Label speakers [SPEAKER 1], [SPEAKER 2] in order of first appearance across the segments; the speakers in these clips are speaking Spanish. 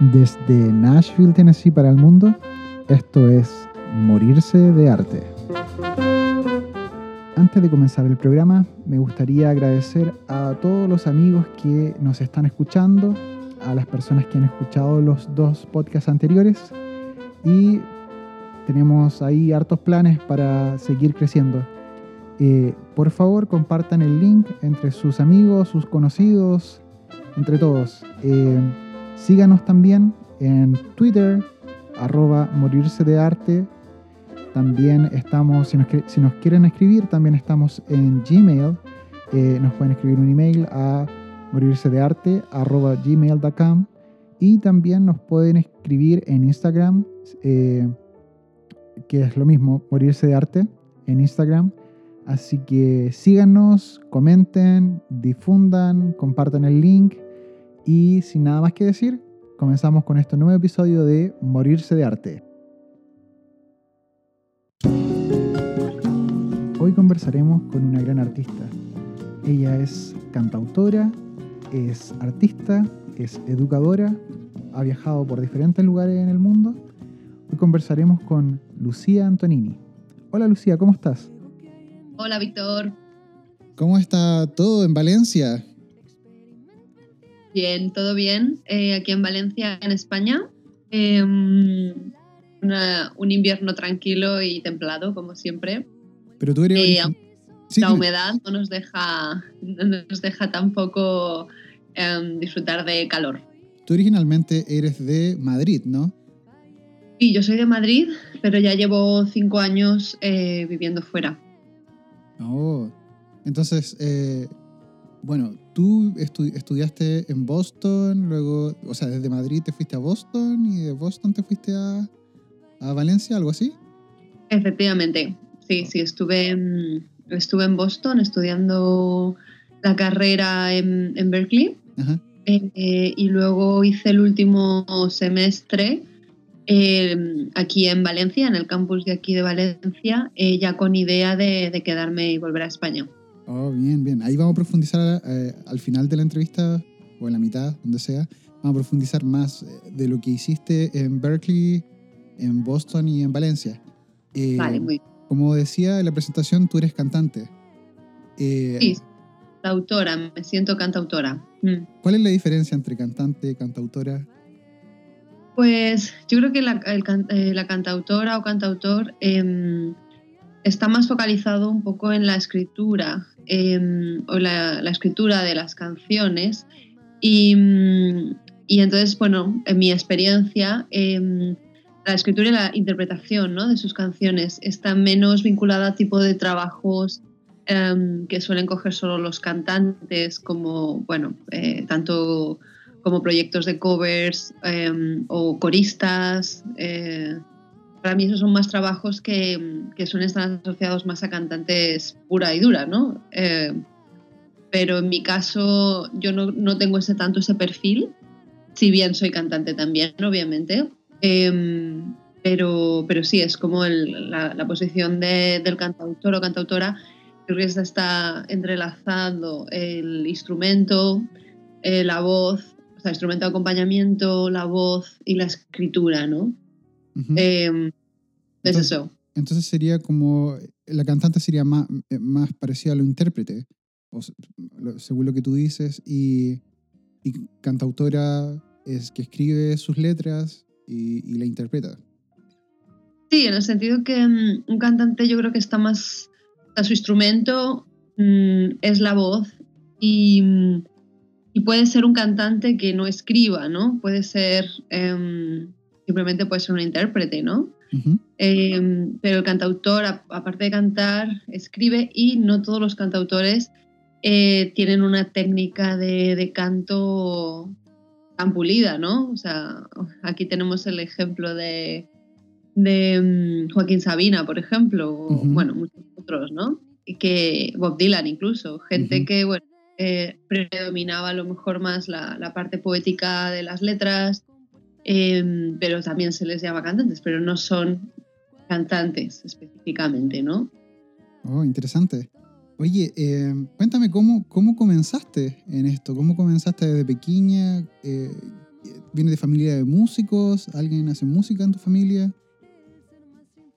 [SPEAKER 1] Desde Nashville, Tennessee para el mundo, esto es Morirse de Arte. Antes de comenzar el programa, me gustaría agradecer a todos los amigos que nos están escuchando, a las personas que han escuchado los dos podcasts anteriores y tenemos ahí hartos planes para seguir creciendo. Eh, por favor, compartan el link entre sus amigos, sus conocidos, entre todos. Eh, síganos también en Twitter, arroba morirse de arte. También estamos, si nos, quieren escribir, también estamos en Gmail. Eh, nos pueden escribir un email a morirse de arte arroba gmail.com y también nos pueden escribir en Instagram, que es lo mismo, morirse de arte en Instagram. Así que síganos, comenten, difundan, compartan el link y sin nada más que decir, comenzamos con este nuevo episodio de Morirse de Arte. Hoy conversaremos con una gran artista. Ella es cantautora, es artista, es educadora, ha viajado por diferentes lugares en el mundo. Hoy conversaremos con Lucía Antonini. Hola Lucía, ¿cómo estás?
[SPEAKER 2] Hola, Víctor.
[SPEAKER 1] ¿Cómo está todo en Valencia?
[SPEAKER 2] Bien, todo bien. Eh, aquí en Valencia, en España. Em, un invierno tranquilo y templado, como siempre.
[SPEAKER 1] Pero tú eres...
[SPEAKER 2] Eh, la humedad no nos deja, no nos deja tampoco em, disfrutar de calor.
[SPEAKER 1] Tú originalmente eres de Madrid, ¿no?
[SPEAKER 2] Sí, yo soy de Madrid, pero ya llevo cinco años eh, viviendo fuera.
[SPEAKER 1] Oh, entonces, eh, bueno, tú estudiaste en Boston, luego, o sea, desde Madrid te fuiste a Boston y de Boston te fuiste a, Valencia, algo así.
[SPEAKER 2] Efectivamente, sí, sí, estuve en, estuve en Boston estudiando la carrera en, Berkeley eh, y luego hice el último semestre Em, aquí en Valencia, en el campus de aquí de Valencia, eh, ya con idea de, quedarme y volver a España.
[SPEAKER 1] Oh, bien, bien. Ahí vamos a profundizar eh, al final de la entrevista, o en la mitad, donde sea, vamos a profundizar más eh, de lo que hiciste en Berkeley, en Boston y en Valencia.
[SPEAKER 2] vale, muy bien.
[SPEAKER 1] Como decía en la presentación, tú eres cantante.
[SPEAKER 2] sí, cantautora, me siento cantautora.
[SPEAKER 1] Mm. ¿Cuál es la diferencia entre cantante y cantautora?
[SPEAKER 2] Pues yo creo que la, eh, cantautora o cantautor em, está más focalizado un poco en la escritura em, o la, escritura de las canciones y, entonces, bueno, en mi experiencia, em, la escritura y la interpretación de sus canciones está menos vinculada a tipo de trabajos que suelen coger solo los cantantes, como, bueno, eh, tanto como proyectos de covers em, o coristas. Para mí esos son más trabajos que, que, suelen estar asociados más a cantantes pura y dura, ¿no? Eh, pero en mi caso yo no, no, tengo ese tanto ese perfil, si bien soy cantante también, obviamente. Em, pero, pero sí, es como la, posición de, del cantautor o cantautora, creo que está entrelazando el instrumento, eh, la voz, o sea, instrumento de acompañamiento, la voz y la escritura, ¿no? Em, es eso.
[SPEAKER 1] Entonces sería como, la cantante sería más, eh, más parecida a lo intérprete, según lo que tú dices, y, y cantautora es que escribe sus letras y, la interpreta.
[SPEAKER 2] Sí, en el sentido que mm, un cantante yo creo que está más, a su instrumento mm, es la voz y mm, y puede ser un cantante que no escriba, ¿no? Puede ser, em, simplemente puede ser un intérprete, ¿no? Em, pero el cantautor, aparte de cantar, escribe y no todos los cantautores eh, tienen una técnica de, canto tan pulida, ¿no? O sea, aquí tenemos el ejemplo de, de em, Joaquín Sabina, por ejemplo, o, bueno, muchos otros, ¿no? Y que Bob Dylan incluso, gente que, bueno, eh, predominaba a lo mejor más la, parte poética de las letras, em, pero también se les llama cantantes, pero no son cantantes específicamente, ¿no?
[SPEAKER 1] Oh, interesante. Oye, em, cuéntame cómo, cómo comenzaste en esto, cómo comenzaste desde pequeña, eh, ¿Viene de familia de músicos? ¿Alguien hace música en tu familia?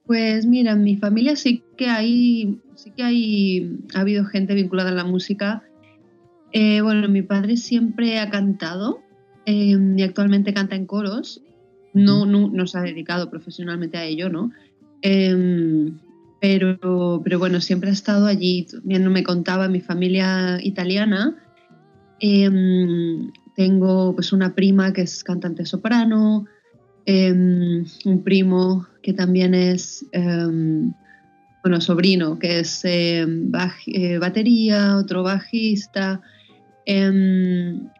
[SPEAKER 2] Pues mira, en mi familia sí que hay, sí que hay, ha habido gente vinculada a la música. Eh, bueno, mi padre siempre ha cantado em, y actualmente canta en coros. No, no, no, se ha dedicado profesionalmente a ello, ¿no? Em, pero, pero bueno, siempre ha estado allí. También me contaba mi familia italiana. Em, tengo pues una prima que es cantante soprano, un primo que también es, bueno, sobrino, que es eh, batería, otro bajista.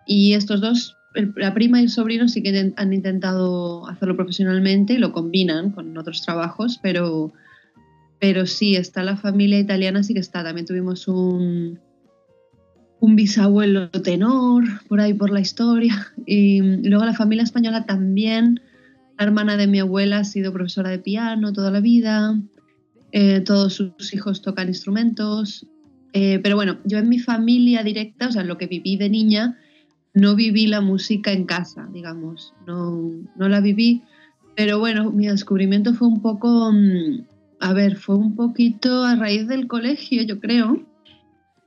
[SPEAKER 2] Y estos dos, la prima y el sobrino sí que han intentado hacerlo profesionalmente y lo combinan con otros trabajos, pero, pero sí, está la familia italiana, sí que está. También tuvimos un, un bisabuelo tenor por ahí por la historia. Y luego la familia española también la hermana de mi abuela ha sido profesora de piano toda la vida. Eh, todos sus hijos tocan instrumentos. Eh, pero bueno, yo en mi familia directa, o sea, lo que viví de niña, no viví la música en casa, digamos. No, no la viví. Pero bueno, mi descubrimiento fue un poco, mm, a ver, fue un poquito a raíz del colegio, yo creo,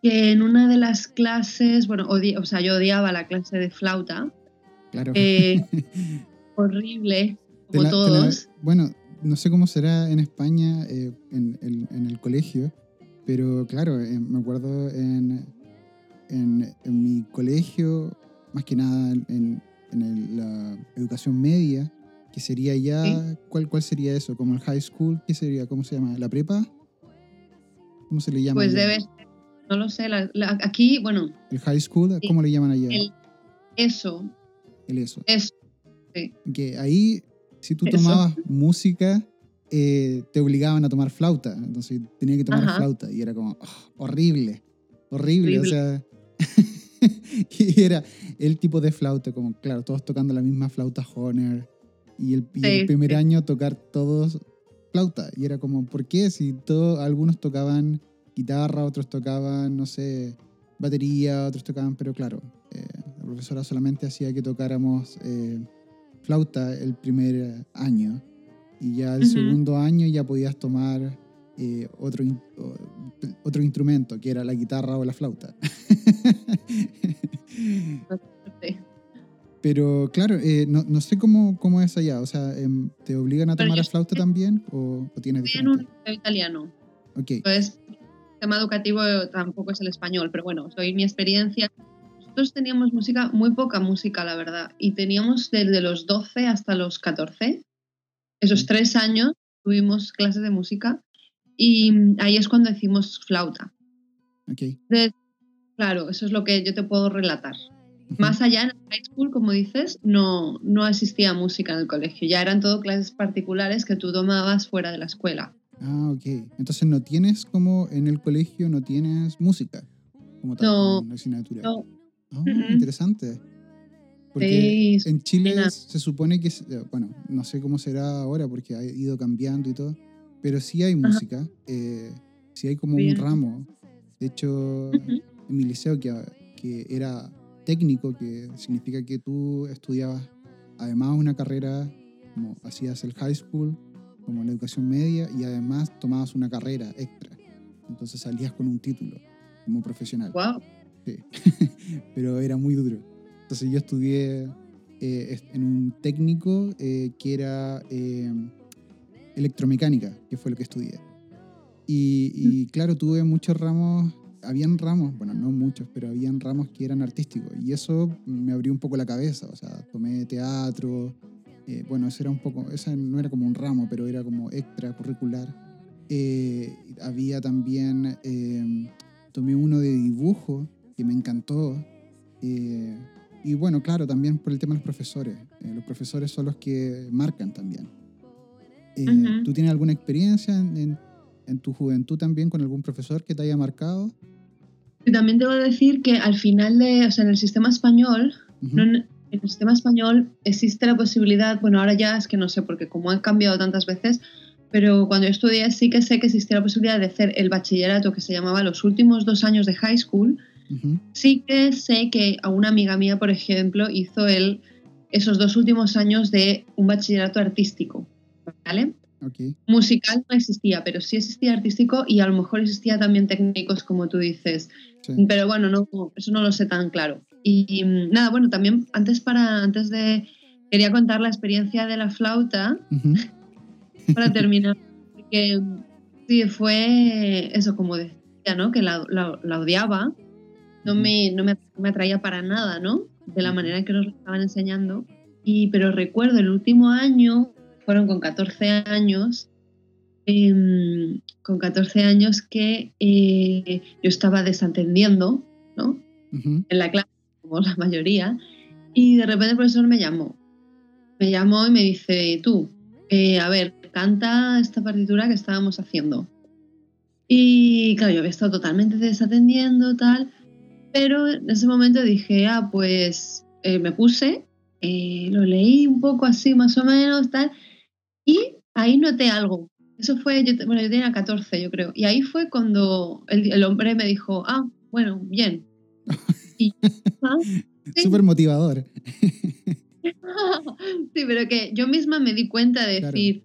[SPEAKER 2] que en una de las clases, bueno, o sea, yo odiaba la clase de flauta.
[SPEAKER 1] Claro.
[SPEAKER 2] Eh, horrible, como todos.
[SPEAKER 1] bueno, no sé cómo será en España eh, en, el colegio, pero claro, eh, me acuerdo en, en, mi colegio, más que nada en, la educación media, que sería ya, ¿cuál, ¿cuál sería eso? ¿Como el high school? ¿Qué sería? ¿Cómo se llama? ¿La prepa? ¿Cómo se le llama?
[SPEAKER 2] Pues debe ser, no lo sé, aquí, bueno.
[SPEAKER 1] ¿El high school? ¿Cómo le llaman allá?
[SPEAKER 2] El, eso.
[SPEAKER 1] El eso.
[SPEAKER 2] Eso
[SPEAKER 1] que ahí, si tú tomabas música, eh, te obligaban a tomar flauta. Entonces tenía que tomar flauta y era como ah, horrible, horrible, O sea, y era el tipo de flauta, como claro, todos tocando la misma flauta Horner. Y el, primer año tocar todos flauta. Y era como, ¿por qué? Si todos, algunos tocaban guitarra, otros tocaban, no sé, batería, otros tocaban, pero claro, eh, la profesora solamente hacía que tocáramos eh, flauta el primer año y ya el segundo año ya podías tomar eh, otro, otro instrumento, que era la guitarra o la flauta. Pero claro, eh, no, no, sé cómo, cómo, es allá. O sea, em, ¿te obligan a tomar la flauta también o, o tienes
[SPEAKER 2] un italiano.
[SPEAKER 1] Ok.
[SPEAKER 2] Pues el sistema educativo tampoco es el español, pero bueno, soy mi experiencia nosotros teníamos música, muy poca música, la verdad, y teníamos desde los 12 hasta los 14, esos mm. tres años tuvimos clases de música y ahí es cuando decimos flauta.
[SPEAKER 1] Okay.
[SPEAKER 2] Claro, eso es lo que yo te puedo relatar. Más allá en high school, como dices, no, no existía música en el colegio, ya eran todo clases particulares que tú tomabas fuera de la escuela.
[SPEAKER 1] Ah, ok. Entonces no tienes como en el colegio, no tienes música como tal,
[SPEAKER 2] no,
[SPEAKER 1] asignatura.
[SPEAKER 2] No,
[SPEAKER 1] Ah, interesante. Porque en Chile se supone que, bueno, no sé cómo será ahora porque ha ido cambiando y todo, pero sí hay música, eh, sí hay como un ramo. De hecho, en mi liceo, que, que era técnico, que significa que tú estudiabas además una carrera, como hacías el high school, como la educación media, y además tomabas una carrera extra. Entonces salías con un título como profesional.
[SPEAKER 2] Wow.
[SPEAKER 1] pero era muy duro. Entonces yo estudié eh, en un técnico eh, que era eh, electromecánica, que fue lo que estudié. Y, mm. claro, tuve muchos ramos, habían ramos, bueno, no muchos, pero habían ramos que eran artísticos. Y eso me abrió un poco la cabeza, o sea, tomé teatro, bueno, eso era un poco, esa no era como un ramo, pero era como extracurricular. había también, tomé uno de dibujo, que me encantó. Eh, y bueno, claro, también por el tema de los profesores. Eh, los profesores son los que marcan también. Eh, ¿Tú tienes alguna experiencia en, en, tu juventud también con algún profesor que te haya marcado?
[SPEAKER 2] Y también debo decir que al final de, o sea, en el sistema español, en el sistema español existe la posibilidad, bueno, ahora ya es que no sé, porque como han cambiado tantas veces, pero cuando yo estudié sí que sé que existía la posibilidad de hacer el bachillerato que se llamaba los últimos dos años de high school, Sí que sé que a una amiga mía, por ejemplo, hizo el, esos dos últimos años de un bachillerato artístico, ¿vale? Musical no existía, pero sí existía artístico y a lo mejor existía también técnicos, como tú dices. Pero bueno, no, eso no lo sé tan claro. Y, nada, bueno, también antes para antes de quería contar la experiencia de la flauta para terminar, porque sí fue eso como decía, ¿no? Que la, la, odiaba, no me, no me, me, atraía para nada, ¿no? De la manera en que nos lo estaban enseñando. Y, pero recuerdo el último año, fueron con 14 años, em, con 14 años que eh, yo estaba desatendiendo, ¿no? En la clase como la mayoría, y de repente el profesor me llamó. Me llamó y me dice, tú, eh, a ver, canta esta partitura que estábamos haciendo. Y claro, yo había estado totalmente desatendiendo, tal, pero en ese momento dije, ah, pues eh, me puse, eh, lo leí un poco así más o menos, tal, y ahí noté algo. Eso fue, yo, bueno, yo tenía 14, yo creo, y ahí fue cuando el, el hombre me dijo, ah, bueno, bien,
[SPEAKER 1] Súper motivador.
[SPEAKER 2] sí, pero que yo misma me di cuenta de decir,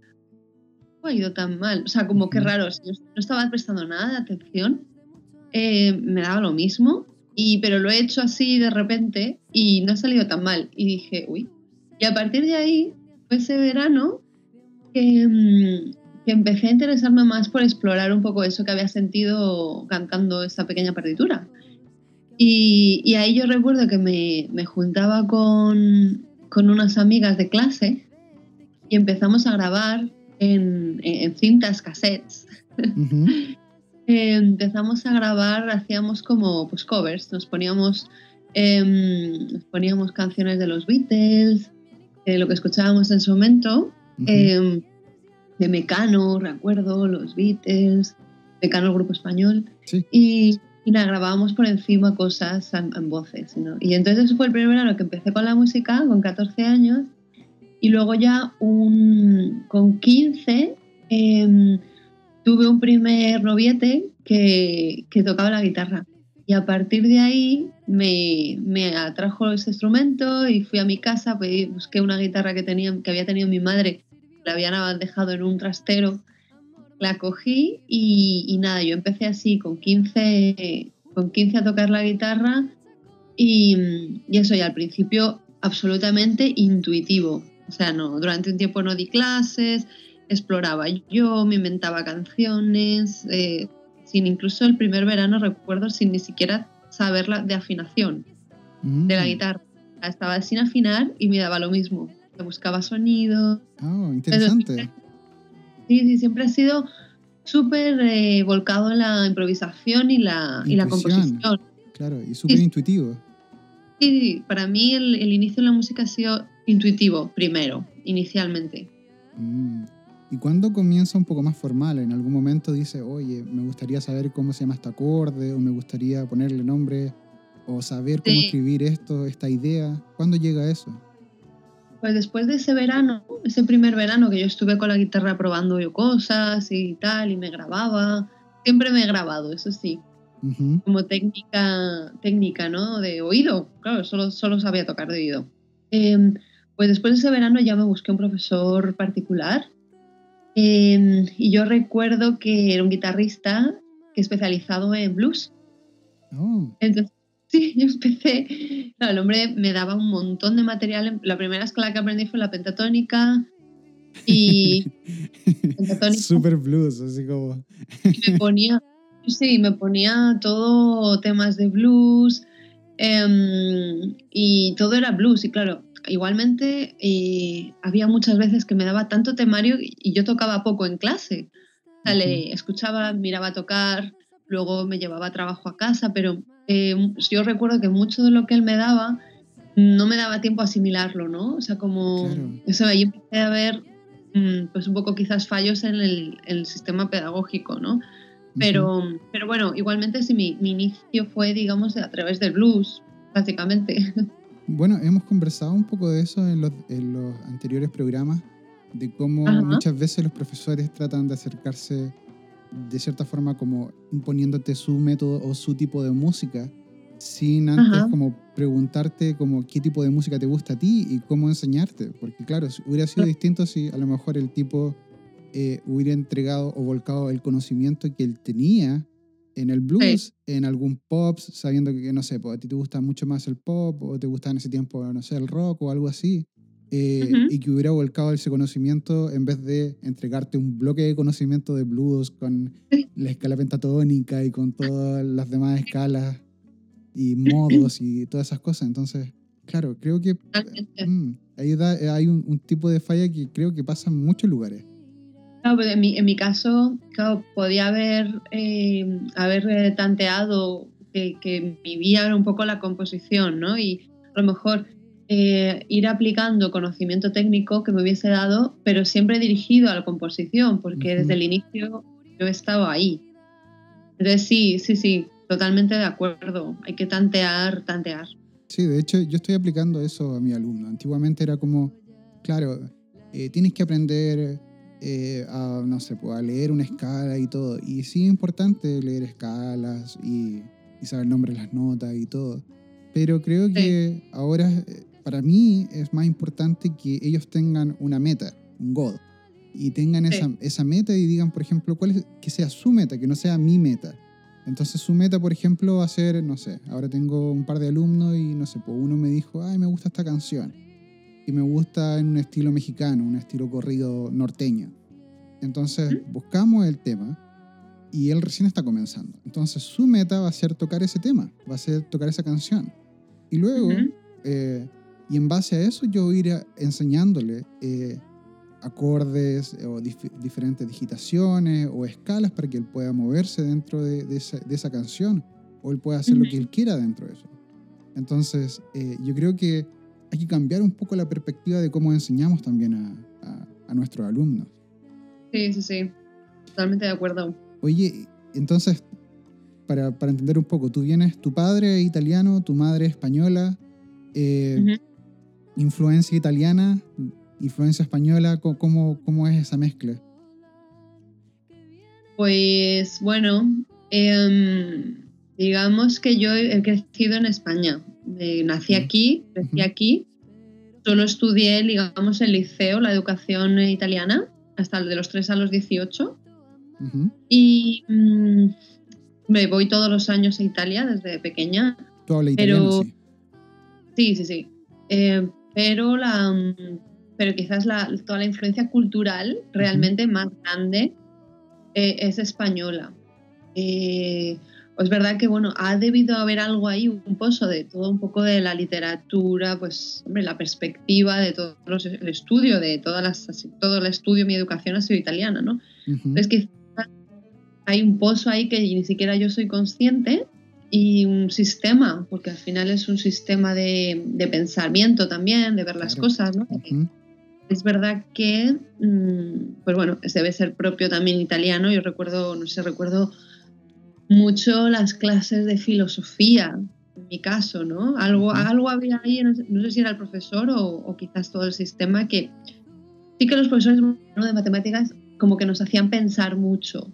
[SPEAKER 2] no ha ido tan mal. O sea, como que raro, si no estaba prestando nada de atención, eh, me daba lo mismo, y, pero lo he hecho así de repente y no ha salido tan mal. Y dije, uy. Y a partir de ahí, fue ese verano que, mm, que empecé a interesarme más por explorar un poco eso que había sentido cantando esta pequeña partitura. Y, ahí yo recuerdo que me, me juntaba con, con, unas amigas de clase y empezamos a grabar en, en cintas, cassettes. empezamos a grabar, hacíamos como pues, covers, nos poníamos, em, nos poníamos canciones de los Beatles, de lo que escuchábamos en su momento, em, de Mecano, recuerdo, los Beatles, Mecano, el grupo español. Y, y nada, grabábamos por encima cosas en, voces. ¿no? Y entonces eso fue el primer verano que empecé con la música, con 14 años, y luego ya un, con 15 em, tuve un primer noviete que, que, tocaba la guitarra. Y a partir de ahí me, me, atrajo ese instrumento y fui a mi casa, pues, busqué una guitarra que, tenía, que había tenido mi madre, la habían dejado en un trastero la cogí y, nada, yo empecé así con 15, con 15 a tocar la guitarra y, eso ya al principio absolutamente intuitivo. O sea, no, durante un tiempo no di clases, exploraba yo, me inventaba canciones, eh, sin incluso el primer verano recuerdo sin ni siquiera saber la de afinación de la mm. guitarra. Estaba sin afinar y me daba lo mismo. Me buscaba sonido.
[SPEAKER 1] Oh, interesante.
[SPEAKER 2] Sí, sí, siempre ha sido súper eh, volcado en la improvisación y la, y la composición.
[SPEAKER 1] Claro, y súper intuitivo.
[SPEAKER 2] Sí, para mí el, inicio de la música ha sido intuitivo primero, inicialmente.
[SPEAKER 1] Mm. ¿Y cuándo comienza un poco más formal? ¿En algún momento dice, oye, me gustaría saber cómo se llama este acorde, o me gustaría ponerle nombre, o saber cómo escribir esto, esta idea? ¿Cuándo llega eso?
[SPEAKER 2] Pues después de ese verano, ese primer verano que yo estuve con la guitarra probando yo cosas y tal, y me grababa, siempre me he grabado, eso sí, como técnica, técnica, ¿no? De oído, claro, solo, solo sabía tocar de oído. Em, pues después de ese verano ya me busqué un profesor particular em, y yo recuerdo que era un guitarrista que especializado en blues. Oh. Entonces Sí, yo empecé. el hombre me daba un montón de material. La primera escala que aprendí fue la pentatónica. Y.
[SPEAKER 1] pentatónica. Super blues, así como.
[SPEAKER 2] me ponía. Sí, me ponía todo temas de blues. Em, y todo era blues. Y claro, igualmente eh, había muchas veces que me daba tanto temario y yo tocaba poco en clase. O sea, le escuchaba, miraba tocar, luego me llevaba trabajo a casa, pero eh, yo recuerdo que mucho de lo que él me daba no me daba tiempo a asimilarlo, ¿no? O sea, como eso ahí empecé a ver mm, pues un poco quizás fallos en el, sistema pedagógico, ¿no? Pero, pero bueno, igualmente sí, mi, inicio fue, digamos, a través del blues, básicamente.
[SPEAKER 1] Bueno, hemos conversado un poco de eso en los, en los anteriores programas, de cómo muchas veces los profesores tratan de acercarse de cierta forma como imponiéndote su método o su tipo de música sin antes como preguntarte como qué tipo de música te gusta a ti y cómo enseñarte. Porque claro, hubiera sido distinto si a lo mejor el tipo eh, hubiera entregado o volcado el conocimiento que él tenía en el blues, en algún pop, sabiendo que, no sé, pues, a ti te gusta mucho más el pop o te gustaba en ese tiempo, no sé, el rock o algo así. Eh, y que hubiera volcado ese conocimiento en vez de entregarte un bloque de conocimiento de blues con la escala pentatónica y con todas las demás escalas y modos y todas esas cosas. Entonces, claro, creo que mm, ahí hay un, tipo de falla que creo que pasa en muchos lugares.
[SPEAKER 2] Claro, pues en, mi, en mi caso, claro, podía haber, eh, haber eh, tanteado que, que vivía un poco la composición, ¿no? Y a lo mejor eh, ir aplicando conocimiento técnico que me hubiese dado, pero siempre dirigido a la composición, porque desde el inicio yo he estado ahí. Entonces sí, sí, sí, totalmente de acuerdo. Hay que tantear, tantear.
[SPEAKER 1] Sí, de hecho yo estoy aplicando eso a mi alumno. Antiguamente era como, claro, eh, tienes que aprender eh, a, no sé, pues, a leer una escala y todo. Y sí es importante leer escalas y, saber el nombre de las notas y todo. Pero creo que ahora para mí es más importante que ellos tengan una meta, un goal, y tengan esa, esa, meta y digan, por ejemplo, cuál es, que sea su meta, que no sea mi meta. Entonces su meta, por ejemplo, va a ser, no sé, ahora tengo un par de alumnos y no sé, pues uno me dijo, ay, me gusta esta canción. Y me gusta en un estilo mexicano, un estilo corrido norteño. Entonces buscamos el tema y él recién está comenzando. Entonces su meta va a ser tocar ese tema, va a ser tocar esa canción. Y luego y en base a eso yo ir enseñándole eh, acordes o diferentes digitaciones o escalas para que él pueda moverse dentro de, esa, canción o él pueda hacer lo que él quiera dentro de eso. Entonces, eh, yo creo que hay que cambiar un poco la perspectiva de cómo enseñamos también a, a nuestros alumnos.
[SPEAKER 2] Sí, sí, sí, totalmente de acuerdo.
[SPEAKER 1] Oye, entonces, para, para entender un poco, tú vienes, tu padre es italiano, tu madre es española. Eh, influencia italiana, influencia española, ¿cómo, cómo es esa mezcla?
[SPEAKER 2] Pues bueno, em, digamos que yo he crecido en España. nací aquí, crecí aquí. Solo estudié, digamos, el liceo, la educación italiana, hasta de los 3 a los 18. Y mm, me voy todos los años a Italia desde pequeña.
[SPEAKER 1] ¿Tú hablas italiano?
[SPEAKER 2] Sí, sí, sí. Eh, pero, la, pero quizás la, toda la influencia cultural realmente más grande eh, es española. Eh, es verdad que bueno, ha debido haber algo ahí, un pozo de todo un poco de la literatura, pues hombre, la perspectiva de todo el estudio, de todas las, todo el estudio, mi educación ha sido italiana, ¿no? Es que hay un pozo ahí que ni siquiera yo soy consciente y un sistema, porque al final es un sistema de, de pensamiento también, de ver las cosas, ¿no? Es verdad que, mm, pues bueno, debe ser propio también italiano. Yo recuerdo, no sé, recuerdo mucho las clases de filosofía, en mi caso, ¿no? Algo, algo había ahí, no sé, si era el profesor o, o, quizás todo el sistema, que sí que los profesores de matemáticas como que nos hacían pensar mucho.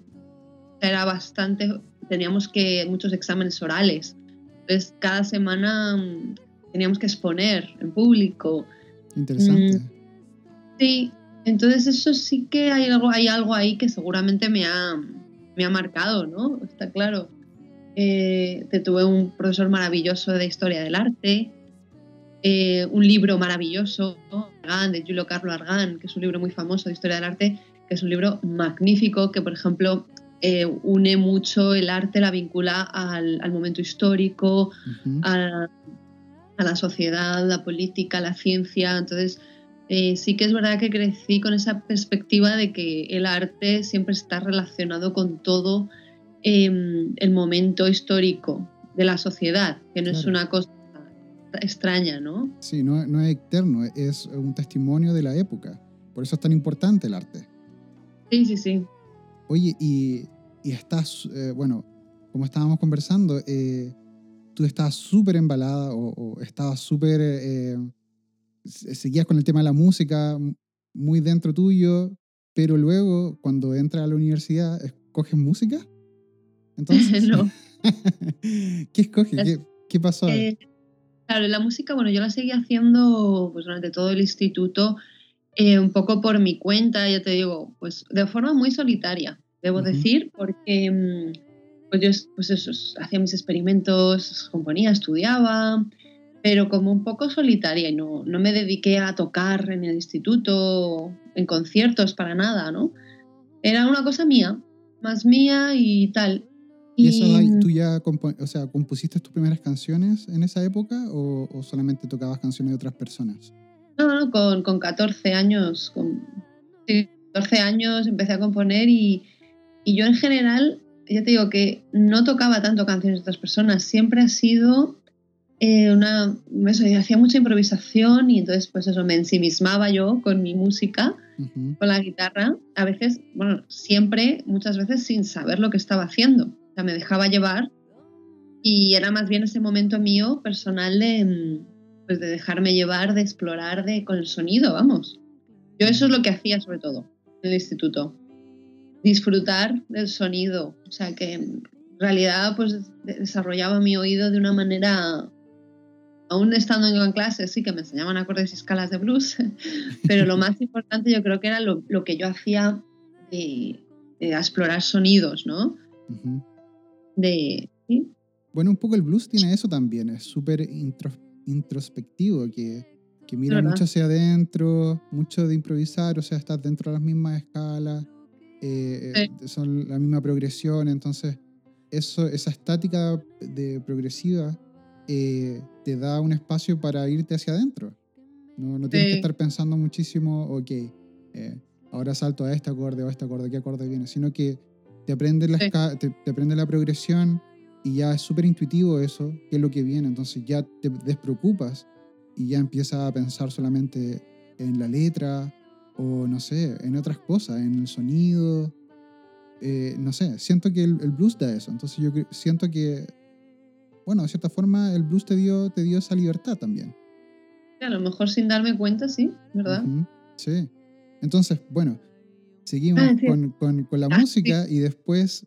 [SPEAKER 2] Era bastante teníamos que muchos exámenes orales. Entonces, cada semana mm, teníamos que exponer en público.
[SPEAKER 1] Interesante. Mm,
[SPEAKER 2] sí, entonces eso sí que hay algo, hay algo ahí que seguramente me ha, me ha marcado, ¿no? Está claro. Eh, te tuve un profesor maravilloso de historia del arte, eh, un libro maravilloso de Julio Carlo Argan, que es un libro muy famoso de historia del arte, que es un libro magnífico que, por ejemplo, eh, une mucho el arte, la vincula al, momento histórico, a, la sociedad, la política, la ciencia. Entonces, eh, sí que es verdad que crecí con esa perspectiva de que el arte siempre está relacionado con todo em, el momento histórico de la sociedad, que no es una cosa extraña, ¿no?
[SPEAKER 1] Sí, no, no, es eterno, es un testimonio de la época. Por eso es tan importante el arte.
[SPEAKER 2] Sí, sí, sí.
[SPEAKER 1] Oye, y, estás, eh, bueno, como estábamos conversando, eh, tú estabas súper embalada o, estabas súper, eh, seguías con el tema de la música muy dentro tuyo, pero luego cuando entras a la universidad, ¿escoges música?
[SPEAKER 2] Entonces, no.
[SPEAKER 1] ¿Qué escoges? ¿Qué pasó?
[SPEAKER 2] Eh, claro, la música, bueno, yo la seguí haciendo pues, durante todo el instituto, eh, un poco por mi cuenta, ya te digo, pues de forma muy solitaria, debo decir, porque mm, pues yo pues eso, hacía mis experimentos, componía, estudiaba, pero como un poco solitaria y no, no me dediqué a tocar en el instituto, en conciertos, para nada, ¿no? Era una cosa mía, más mía y tal.
[SPEAKER 1] ¿Y, eso tú ya o sea, compusiste tus primeras canciones en esa época o, solamente tocabas canciones de otras personas?
[SPEAKER 2] No, no, con, con 14 años, con 14 años empecé a componer y, y yo en general, ya te digo que no tocaba tanto canciones de otras personas, siempre ha sido eh, una, eso, hacía mucha improvisación y entonces pues eso, me ensimismaba yo con mi música, con la guitarra, a veces, bueno, siempre, muchas veces sin saber lo que estaba haciendo, o sea, me dejaba llevar y era más bien ese momento mío personal de, mm, pues, de dejarme llevar, de explorar de, con el sonido, vamos. Yo eso es lo que hacía sobre todo en el instituto, disfrutar del sonido, o sea que en realidad pues desarrollaba mi oído de una manera aún estando en clase, sí que me enseñaban acordes y escalas de blues, pero lo más importante yo creo que era lo, que yo hacía de, explorar sonidos, ¿no? De,
[SPEAKER 1] Bueno, un poco el blues tiene eso también, es súper introspectivo, que, que mira mucho hacia adentro, mucho de improvisar, o sea, estás dentro de las mismas escalas, eh, eh, son la misma progresión, entonces eso, esa estática de progresiva eh, te da un espacio para irte hacia adentro. No, no tienes que estar pensando muchísimo, ok, eh, ahora salto a este acorde o a este acorde, qué acorde viene, sino que te aprende la, te, aprende la progresión y ya es súper intuitivo eso, qué es lo que viene. Entonces ya te despreocupas y ya empiezas a pensar solamente en la letra o no sé, en otras cosas, en el sonido. Eh, no sé, siento que el, el, blues da eso. Entonces yo siento que bueno, de cierta forma el blues te dio, te dio esa libertad también.
[SPEAKER 2] A lo mejor sin darme cuenta, sí, ¿verdad?
[SPEAKER 1] sí. Entonces, bueno, seguimos ah, con, la ah, música y después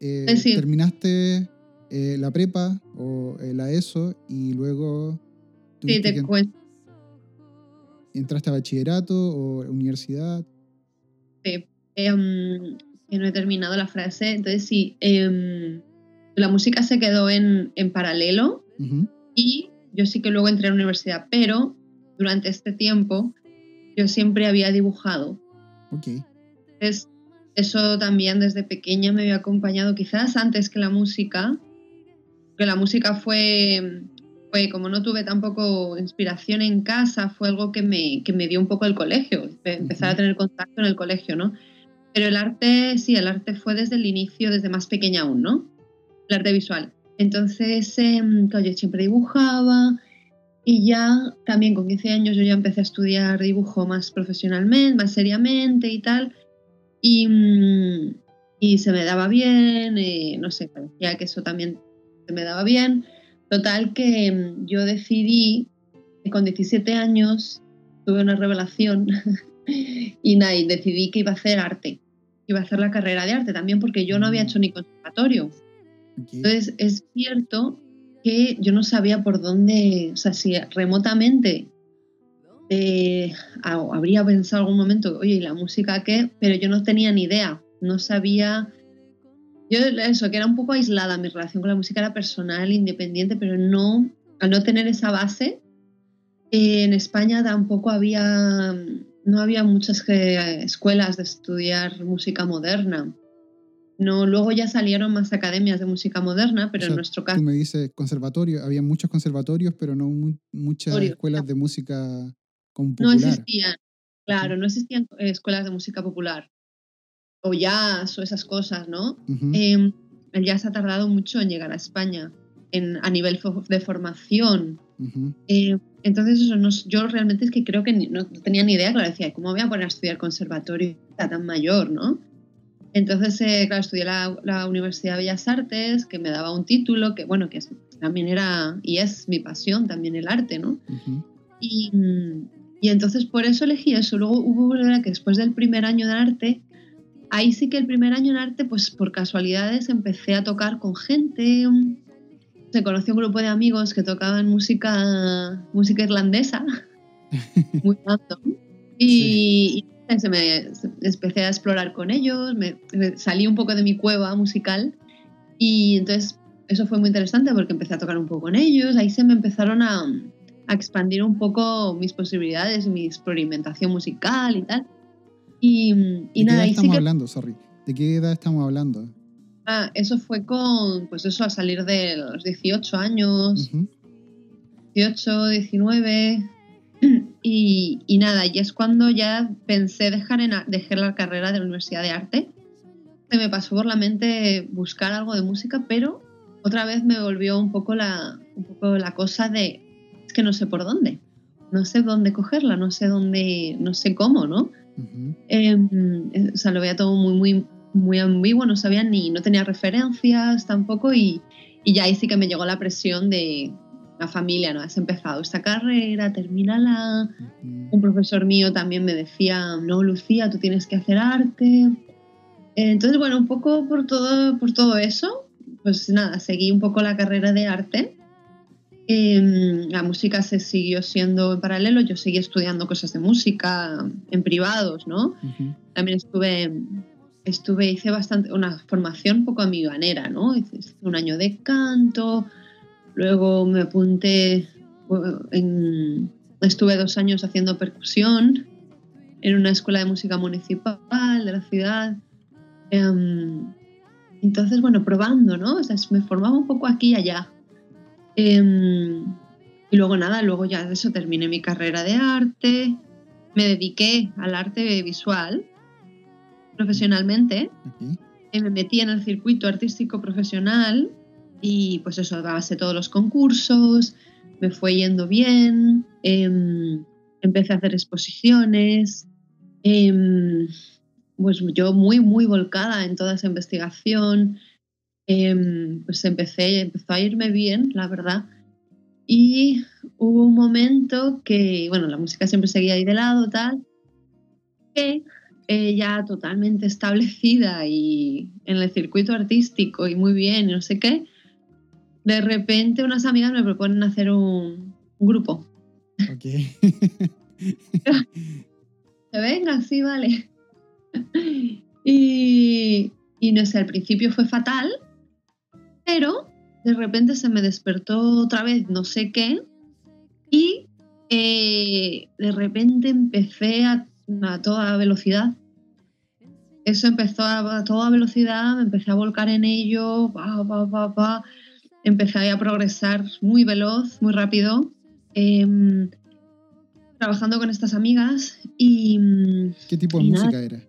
[SPEAKER 1] eh, terminaste eh, la prepa o eh, la ESO y luego...
[SPEAKER 2] Sí, te cuento.
[SPEAKER 1] ¿Entraste a bachillerato o universidad?
[SPEAKER 2] Sí, em, no he terminado la frase, entonces sí. Em, la música se quedó en, paralelo y yo sí que luego entré a la universidad, pero durante este tiempo yo siempre había dibujado.
[SPEAKER 1] Ok.
[SPEAKER 2] Entonces, eso también desde pequeña me había acompañado, quizás antes que la música, que la música fue, fue como no tuve tampoco inspiración en casa, fue algo que me, que me dio un poco el colegio, empezar a tener contacto en el colegio, ¿no? Pero el arte, sí, el arte fue desde el inicio, desde más pequeña aún, ¿no? el arte visual. Entonces, eh, yo siempre dibujaba y ya también con 15 años yo ya empecé a estudiar dibujo más profesionalmente, más seriamente y tal. Y, mm, y se me daba bien, eh, no sé, parecía que eso también se me daba bien. Total que mm, yo decidí, que con 17 años tuve una revelación y nada, decidí que iba a hacer arte, iba a hacer la carrera de arte también porque yo no había mm. hecho ni conservatorio. Entonces, es cierto que yo no sabía por dónde, o sea, si remotamente eh, habría pensado algún momento, oye, ¿y la música qué? Pero yo no tenía ni idea, no sabía. Yo, eso, que era un poco aislada mi relación con la música, era personal, independiente, pero no, al no tener esa base, en España tampoco había, no había muchas eh, escuelas de estudiar música moderna. No, luego ya salieron más academias de música moderna, pero en nuestro caso.
[SPEAKER 1] Tú me dices conservatorio, había muchos conservatorios, pero no muchas escuelas de música popular.
[SPEAKER 2] No existían, claro, no existían escuelas de música popular. O jazz o esas cosas, ¿no? Em, el jazz ha tardado mucho en llegar a España en, a nivel de formación. Em, entonces, eso no, yo realmente es que creo que no tenía ni idea, claro, decía, ¿cómo voy a poner a estudiar conservatorio tan mayor, no? Entonces, eh, claro, estudié la, la, Universidad de Bellas Artes, que me daba un título, que bueno, que también era y es mi pasión, también el arte, ¿no? y, y, entonces por eso elegí eso. Luego hubo verdad que después del primer año de arte, ahí sí que el primer año en arte, pues por casualidades empecé a tocar con gente. se conoció un grupo de amigos que tocaban música, música irlandesa, muy random. Y, y se me, se- empecé a explorar con ellos, me, me salí un poco de mi cueva musical y entonces eso fue muy interesante porque empecé a tocar un poco con ellos, ahí se me empezaron a, a expandir un poco mis posibilidades, mi experimentación musical y tal. Y,
[SPEAKER 1] ¿De
[SPEAKER 2] y
[SPEAKER 1] qué
[SPEAKER 2] nada,
[SPEAKER 1] edad
[SPEAKER 2] ahí sí
[SPEAKER 1] estamos
[SPEAKER 2] que
[SPEAKER 1] hablando? Sorry. ¿De qué edad estamos hablando?
[SPEAKER 2] ah, eso fue con, pues eso, a salir de los 18 años,
[SPEAKER 1] Ujú.
[SPEAKER 2] 18, 19. Y, y nada, y es cuando ya pensé dejar, en, dejar la carrera de la Universidad de Arte. Se me pasó por la mente buscar algo de música, pero otra vez me volvió un poco la, un poco la cosa de, es que no sé por dónde, no sé dónde cogerla, no sé dónde, no sé cómo, ¿no? Em, eh, o sea, lo veía todo muy, muy, muy ambiguo, no sabía ni, no tenía referencias tampoco y, y ya ahí sí que me llegó la presión de la familia, ¿no? Has empezado esta carrera, termínala.
[SPEAKER 1] Ujú.
[SPEAKER 2] Un profesor mío también me decía, no, Lucía, tú tienes que hacer arte. Entonces, bueno, un poco por todo, por todo eso, pues nada, seguí un poco la carrera de arte. Em, la música se siguió siendo en paralelo, yo seguí estudiando cosas de música en privados, ¿no? También estuve, estuve, hice bastante, una formación un poco amiganera, ¿no? Hice hice un año de canto, luego me apunté, bueno, en- estuve dos años haciendo percusión en una escuela de música municipal de la ciudad. Em, entonces, bueno, probando, ¿no? O sea, me formaba un poco aquí y allá. Em, y luego nada, luego ya de eso terminé mi carrera de arte, me dediqué al arte visual profesionalmente, y me metí en el circuito artístico profesional y pues eso, pasé todos los concursos, me fue yendo bien, em, empecé a hacer exposiciones, em, pues yo muy, muy volcada en toda esa investigación, em, pues empecé, empezó a irme bien, la verdad. Y hubo un momento que, bueno, la música siempre seguía ahí de lado, tal, que eh, ya totalmente establecida y en el circuito artístico y muy bien, y no sé qué, de repente unas amigas me proponen hacer un, un grupo.
[SPEAKER 1] Ok.
[SPEAKER 2] Que venga, sí, vale. y, y no sé, al principio fue fatal, pero de repente se me despertó otra vez no sé qué y eh, de repente empecé a, a toda velocidad. Eso empezó a, a toda velocidad, me empecé a volcar en ello, pa, pa, pa, pa. empecé a progresar muy veloz, muy rápido. em, trabajando con estas amigas y
[SPEAKER 1] ¿Qué tipo de
[SPEAKER 2] nada.
[SPEAKER 1] música era?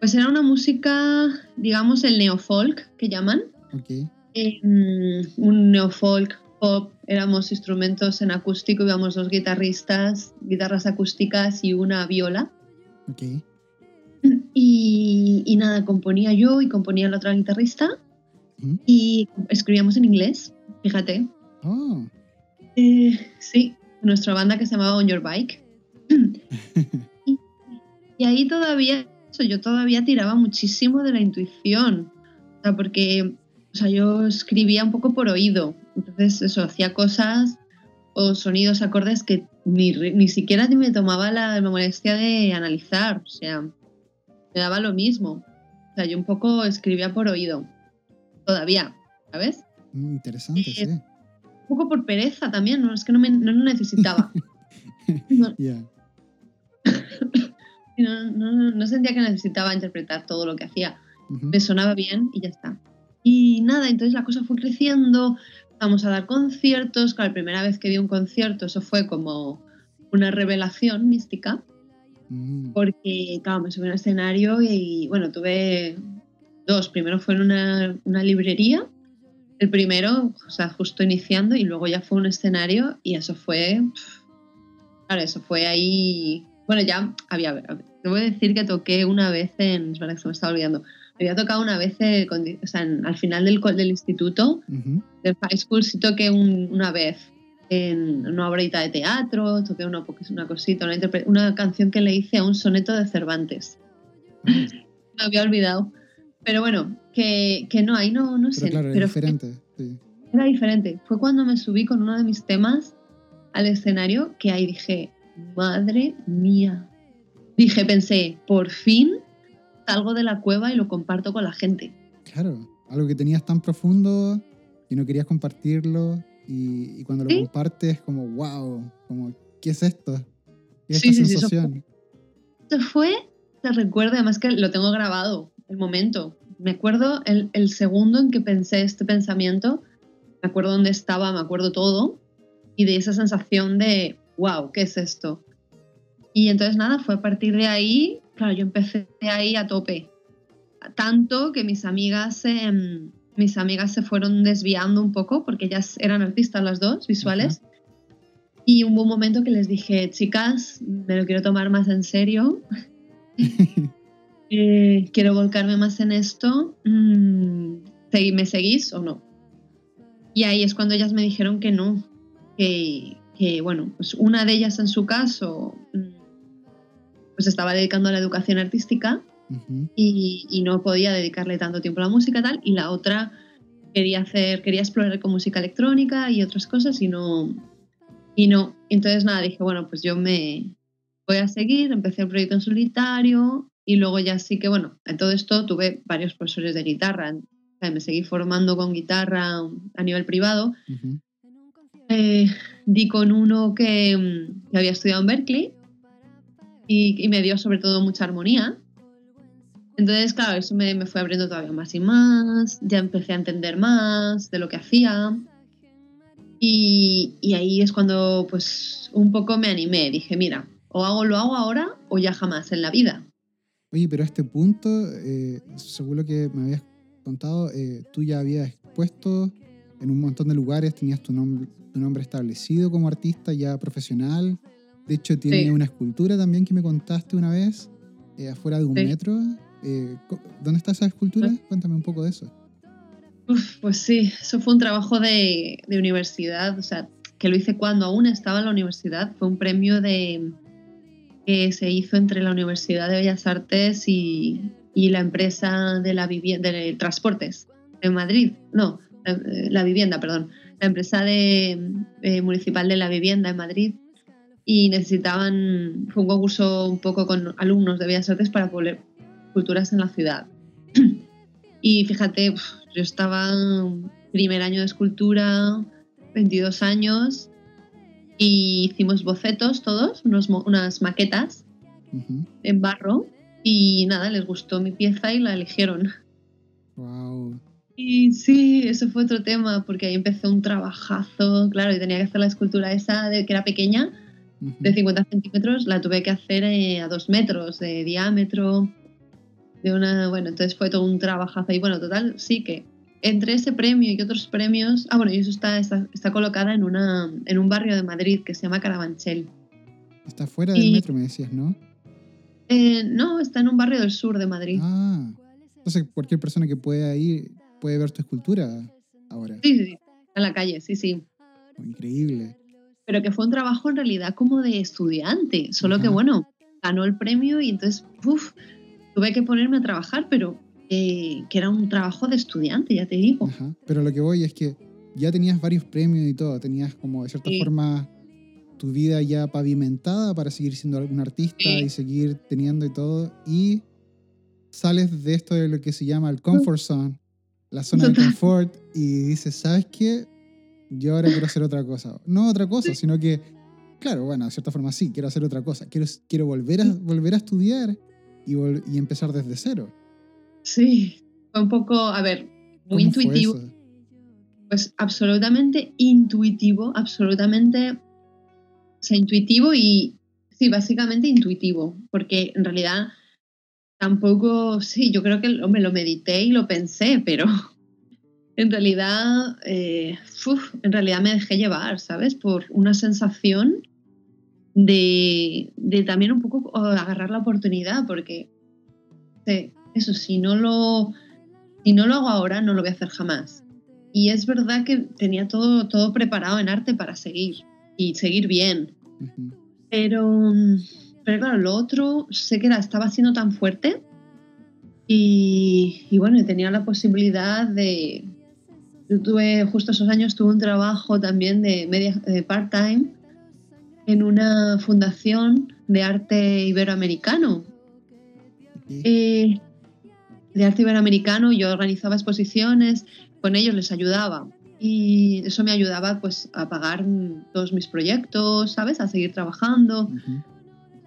[SPEAKER 2] pues era una música, digamos, el neofolk que llaman.
[SPEAKER 1] Ok.
[SPEAKER 2] Eh, mm, un neofolk pop, éramos instrumentos en acústico, íbamos dos guitarristas, guitarras acústicas y una viola.
[SPEAKER 1] Ok.
[SPEAKER 2] Y, y nada, componía yo y componía la otra guitarrista y escribíamos en inglés, fíjate.
[SPEAKER 1] Oh.
[SPEAKER 2] Eh, sí, nuestra banda que se llamaba On Your Bike. y, y ahí todavía, eso, yo todavía tiraba muchísimo de la intuición. O sea, porque o sea, yo escribía un poco por oído. Entonces, eso, hacía cosas o sonidos, acordes que ni, ni siquiera me tomaba la, molestia de analizar. O sea, me daba lo mismo. O sea, yo un poco escribía por oído. Todavía, ¿sabes?
[SPEAKER 1] Mm, interesante,
[SPEAKER 2] Eh,
[SPEAKER 1] sí.
[SPEAKER 2] Un poco por pereza también, ¿no? Es que no, me, no lo necesitaba. No, no, no- sentía que necesitaba interpretar todo lo que hacía. Me sonaba bien y ya está. Y nada, entonces la cosa fue creciendo, vamos a dar conciertos. Claro, la primera vez que di un concierto, eso fue como una revelación mística,
[SPEAKER 1] Mm,
[SPEAKER 2] porque, claro, me subí a un escenario y, bueno, tuve dos. Primero fue en una, una librería, el primero, o sea, justo iniciando, y luego ya fue un escenario y eso fue, claro, eso fue ahí, bueno, ya había, te voy a decir que toqué una vez en, espera que se me estaba olvidando, había tocado una vez, eh, con- o sea, en- al final del, del instituto,
[SPEAKER 1] ujú.
[SPEAKER 2] del high school, sí toqué un- una vez en una obrita de teatro, toqué una, po- una cosita, una, una canción que le hice a un soneto de Cervantes. Me había olvidado. Pero bueno, que, que no, ahí no, no
[SPEAKER 1] Pero
[SPEAKER 2] sé.
[SPEAKER 1] claro,
[SPEAKER 2] pero fue-
[SPEAKER 1] diferente. Sí.
[SPEAKER 2] era diferente. Fue cuando me subí con uno de mis temas al escenario que ahí dije, madre mía. Dije, pensé, por fin salgo de la cueva y lo comparto con la gente.
[SPEAKER 1] Claro, algo que tenías tan profundo y no querías compartirlo y, cuando lo compartes como, wow, como, ¿qué es esto? ¿Qué es esta sensación?
[SPEAKER 2] Esto fue, te recuerdo, además que lo tengo grabado, el momento. Me acuerdo el, el segundo en que pensé este pensamiento, me acuerdo dónde estaba, me acuerdo todo, y de esa sensación de, wow, ¿qué es esto? Y entonces nada, fue a partir de ahí, claro, yo empecé ahí a tope. Tanto que mis amigas, mis amigas se fueron desviando un poco porque ellas eran artistas las dos, visuales. Y hubo un momento que les dije, chicas, me lo quiero tomar más en serio. Eh, quiero volcarme más en esto. Mm, ¿Me seguís o no? Y ahí es cuando ellas me dijeron que no, que, que bueno, pues una de ellas en su caso mm, pues estaba dedicando a la educación artística y, no podía dedicarle tanto tiempo a la música tal, y la otra quería hacer, quería explorar con música electrónica y otras cosas y no, y no. Entonces nada, dije, bueno, pues yo me voy a seguir, empecé el proyecto en solitario y luego ya sí que, bueno, en todo esto tuve varios profesores de guitarra, me seguí formando con guitarra a nivel privado. Eh, di con uno que, que había estudiado en Berkeley y, me dio sobre todo mucha armonía. Entonces, claro, eso me, me, fue abriendo todavía más y más, ya empecé a entender más de lo que hacía. Y, y, ahí es cuando pues un poco me animé, dije, mira, o hago lo hago ahora o ya jamás en la vida.
[SPEAKER 1] Oye, pero a este punto, eh, según lo que me habías contado, eh, tú ya habías expuesto en un montón de lugares, tenías tu nombre, tu nombre establecido como artista ya profesional. De hecho, tiene una escultura también que me contaste una vez, eh, afuera de un metro. Eh, ¿Dónde está esa escultura? Ah. Cuéntame un poco de eso.
[SPEAKER 2] pues sí, eso fue un trabajo de, universidad, o sea, que lo hice cuando aún estaba en la universidad. Fue un premio de, que se hizo entre la Universidad de Bellas Artes y, la empresa de la vivienda, de transportes en Madrid. No, la, vivienda, perdón. La empresa de, eh, municipal de la vivienda en Madrid y necesitaban, fue un concurso un poco con alumnos de Bellas Artes para poner culturas en la ciudad. y fíjate, yo estaba primer año de escultura, 22 años, y hicimos bocetos todos, unos, unas maquetas en barro, y nada, les gustó mi pieza y la eligieron.
[SPEAKER 1] Wow.
[SPEAKER 2] Y sí, eso fue otro tema, porque ahí empezó un trabajazo, claro, y tenía que hacer la escultura esa de que era pequeña, de 50 centímetros, la tuve que hacer eh, a dos metros de diámetro. De una, bueno, entonces fue todo un trabajazo. Y bueno, total, sí que entre ese premio y otros premios. Ah, bueno, y eso está, está, colocada en, una, en un barrio de Madrid que se llama Carabanchel.
[SPEAKER 1] Está fuera del metro, me decías, ¿no?
[SPEAKER 2] Eh, no, está en un barrio del sur de Madrid.
[SPEAKER 1] Ah, entonces cualquier persona que pueda ir puede ver tu escultura ahora.
[SPEAKER 2] Sí, sí, sí. En la calle, sí, sí.
[SPEAKER 1] increíble
[SPEAKER 2] pero que fue un trabajo en realidad como de estudiante, solo que bueno, ganó el premio y entonces uf, tuve que ponerme a trabajar, pero eh, que era un trabajo de estudiante, ya te digo.
[SPEAKER 1] Pero lo que voy es que ya tenías varios premios y todo, tenías como de cierta forma tu vida ya pavimentada para seguir siendo algún artista y seguir teniendo y todo, y sales de esto de lo que se llama el comfort zone, la zona de confort, y dices, ¿sabes qué? Yo ahora quiero hacer otra cosa. No otra cosa, sino que, claro, bueno, de cierta forma sí, quiero hacer otra cosa. Quiero, quiero volver, a, volver a estudiar y, y empezar desde cero.
[SPEAKER 2] Sí, fue un poco, a ver, muy intuitivo. Pues absolutamente intuitivo, absolutamente, o sea, intuitivo y, sí, básicamente intuitivo, porque en realidad tampoco, sí, yo creo que, hombre, lo medité y lo pensé, pero en realidad, eh, en realidad me dejé llevar, ¿sabes? Por una sensación de, también un poco agarrar la oportunidad, porque eso, si no, lo, si no lo hago ahora, no lo voy a hacer jamás. Y es verdad que tenía todo, todo preparado en arte para seguir y seguir bien. pero, pero claro, lo otro sé que era, estaba siendo tan fuerte y, y bueno, tenía la posibilidad de, yo tuve, justo esos años, tuve un trabajo también de, media, de part-time en una fundación de arte iberoamericano. Eh, de arte iberoamericano, yo organizaba exposiciones, con ellos les ayudaba y eso me ayudaba pues a pagar todos mis proyectos, ¿sabes? A seguir trabajando.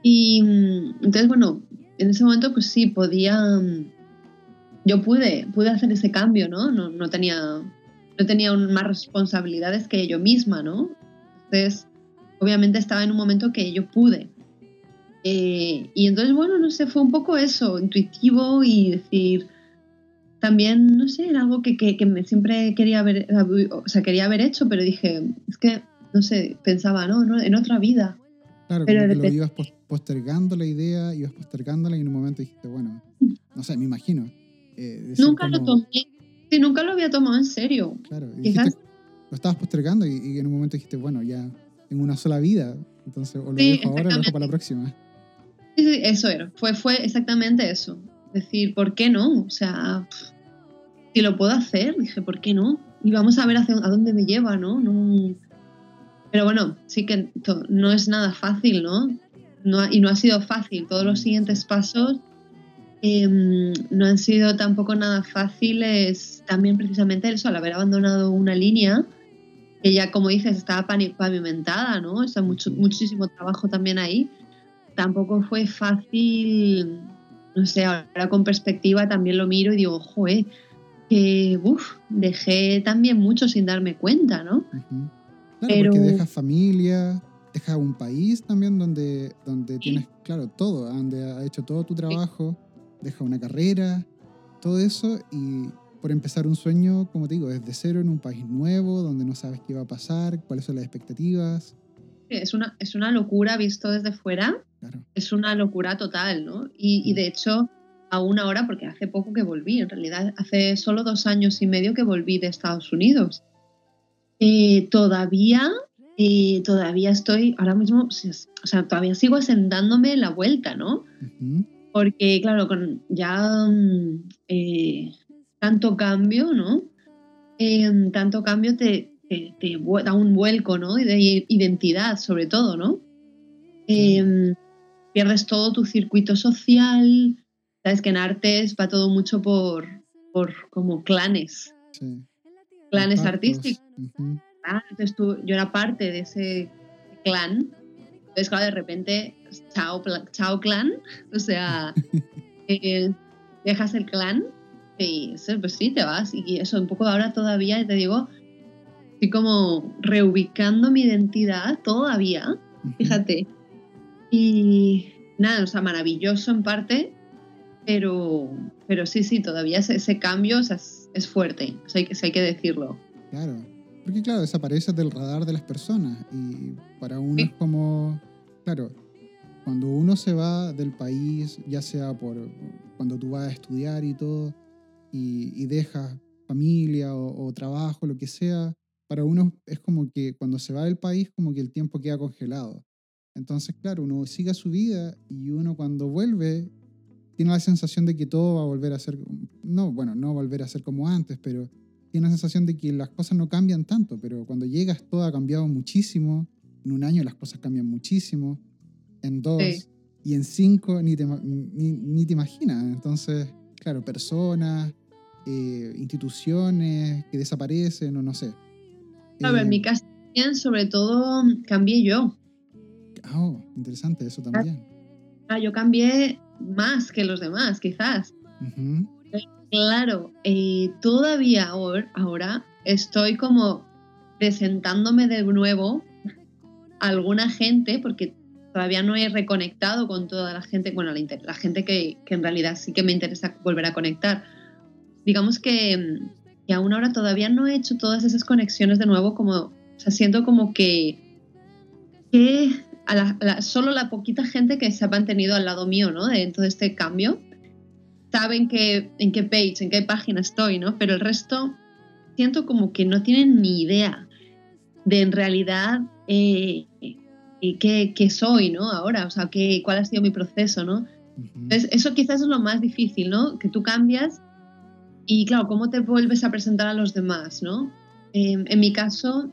[SPEAKER 2] Y entonces, bueno, en ese momento pues sí, podía, yo pude, pude hacer ese cambio, ¿no? No, no tenía, no tenía más responsabilidades que yo misma, ¿no? Entonces, obviamente estaba en un momento que yo pude. Eh, y entonces, bueno, no sé, fue un poco eso, intuitivo y decir, también, no sé, era algo que, que, me siempre quería haber, o sea, quería haber hecho, pero dije, es que, no sé, pensaba, no, no en otra vida.
[SPEAKER 1] Claro, pero como que lo ibas postergando la idea, ibas postergándola y en un momento dijiste, bueno, no sé, me imagino.
[SPEAKER 2] Eh, nunca lo tomé, sí, nunca lo había tomado en serio.
[SPEAKER 1] Claro, lo estabas postergando y, en un momento dijiste, bueno, ya en una sola vida, entonces o lo dejo ahora o lo dejo para la próxima.
[SPEAKER 2] Sí, sí, eso era, fue, fue exactamente eso. Decir, ¿por qué no? O sea, si lo puedo hacer, dije, ¿por qué no? Y vamos a ver hacia, a dónde me lleva, ¿no? no pero bueno, sí que no es nada fácil, ¿no? no y no ha sido fácil. Todos los siguientes pasos em, no han sido tampoco nada fáciles. También precisamente eso, al haber abandonado una línea que ya, como dices, estaba pavimentada, ¿no? O sea, mucho, muchísimo trabajo también ahí. Tampoco fue fácil, no sé, ahora con perspectiva también lo miro y digo, joder, que uf, dejé también mucho sin darme cuenta, ¿no?
[SPEAKER 1] Claro, Pero... porque dejas familia, dejas un país también donde, donde tienes, claro, todo, donde ha hecho todo tu trabajo, deja una carrera, todo eso y por empezar un sueño, como te digo, desde cero en un país nuevo, donde no sabes qué va a pasar, cuáles son las expectativas.
[SPEAKER 2] Es una, es una locura visto desde fuera, claro. es una locura total, ¿no? Y, y de hecho aún ahora, porque hace poco que volví, en realidad hace solo dos años y medio que volví de Estados Unidos. Eh, todavía, eh, todavía estoy, ahora mismo, o sea, todavía sigo asentándome la vuelta, ¿no? Porque, claro, con ya mm, eh, tanto cambio, ¿no? tanto cambio te, te, da un vuelco, ¿no? Y de identidad, sobre todo, ¿no? pierdes todo tu circuito social, Sabes que en artes va todo mucho por, por como clanes. Clanes artísticos. Ah, entonces tú, yo era parte de ese clan. Entonces, claro, de repente, chao, chao clan. O sea, eh, dejas el clan y pues sí, te vas. Y eso, un poco ahora todavía, te digo, estoy como reubicando mi identidad todavía, fíjate. Y nada, o sea, maravilloso en parte, pero, pero sí, sí, todavía ese, cambio es, fuerte, eso hay, hay que decirlo.
[SPEAKER 1] Claro, porque claro, desaparece del radar de las personas y para uno es como, claro, cuando uno se va del país, ya sea por cuando tú vas a estudiar y todo, y, y dejas familia o, o, trabajo, lo que sea, para uno es como que cuando se va del país, como que el tiempo queda congelado. Entonces, claro, uno sigue su vida y uno cuando vuelve tiene la sensación de que todo va a volver a ser, no, bueno, no volver a ser como antes, pero tiene la sensación de que las cosas no cambian tanto, pero cuando llegas todo ha cambiado muchísimo, en un año las cosas cambian muchísimo, en dos y en cinco ni te, ni, te imaginas. Entonces, claro, personas, eh, instituciones que desaparecen o no sé.
[SPEAKER 2] A ver, en mi eh, caso sobre todo cambié yo.
[SPEAKER 1] Oh, interesante eso también.
[SPEAKER 2] Ah, yo cambié más que los demás, quizás. Claro, eh, todavía ahora, estoy como presentándome de nuevo alguna gente, porque todavía no he reconectado con toda la gente, bueno, la, gente que, en realidad sí que me interesa volver a conectar. Digamos que, que aún ahora todavía no he hecho todas esas conexiones de nuevo, como, o sea, siento como que, que solo la poquita gente que se ha mantenido al lado mío, ¿no? De todo este cambio, saben que, en qué page, en qué página estoy, ¿no? Pero el resto siento como que no tienen ni idea de en realidad eh, qué, qué, soy, ¿no? Ahora, o sea, qué, cuál ha sido mi proceso, ¿no? Entonces, eso quizás es lo más difícil, ¿no? Que tú cambias y claro, ¿cómo te vuelves a presentar a los demás, no? Em, en mi caso,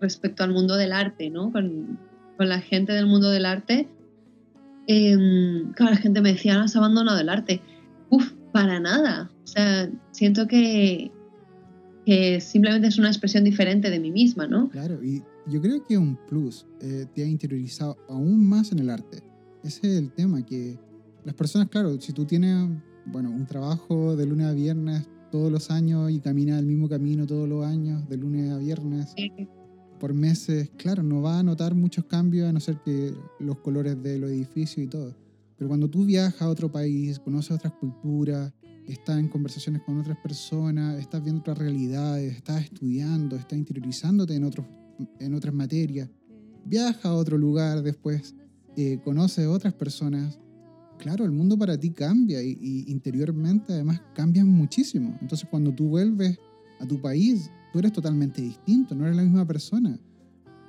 [SPEAKER 2] respecto al mundo del arte, ¿no? Con, con la gente del mundo del arte, em, claro, la gente me decía, no, has abandonado el arte. Uf, para nada. O sea, siento que, que simplemente es una expresión diferente de mí misma, ¿no?
[SPEAKER 1] Claro, y yo creo que un plus eh, te ha interiorizado aún más en el arte. Ese es el tema, que las personas, claro, si tú tienes, bueno, un trabajo de lunes a viernes todos los años y caminas el mismo camino todos los años, de lunes a viernes, por meses, claro, no va a notar muchos cambios a no ser que los colores de los edificios y todo. Pero cuando tú viajas a otro país, conoces otras culturas, estás en conversaciones con otras personas, estás viendo otras realidades, estás estudiando, estás interiorizándote en, otros, en otras materias, viajas a otro lugar después, eh, conoces otras personas, claro, el mundo para ti cambia y, interiormente además cambias muchísimo. Entonces cuando tú vuelves a tu país, tú eres totalmente distinto, no eres la misma persona.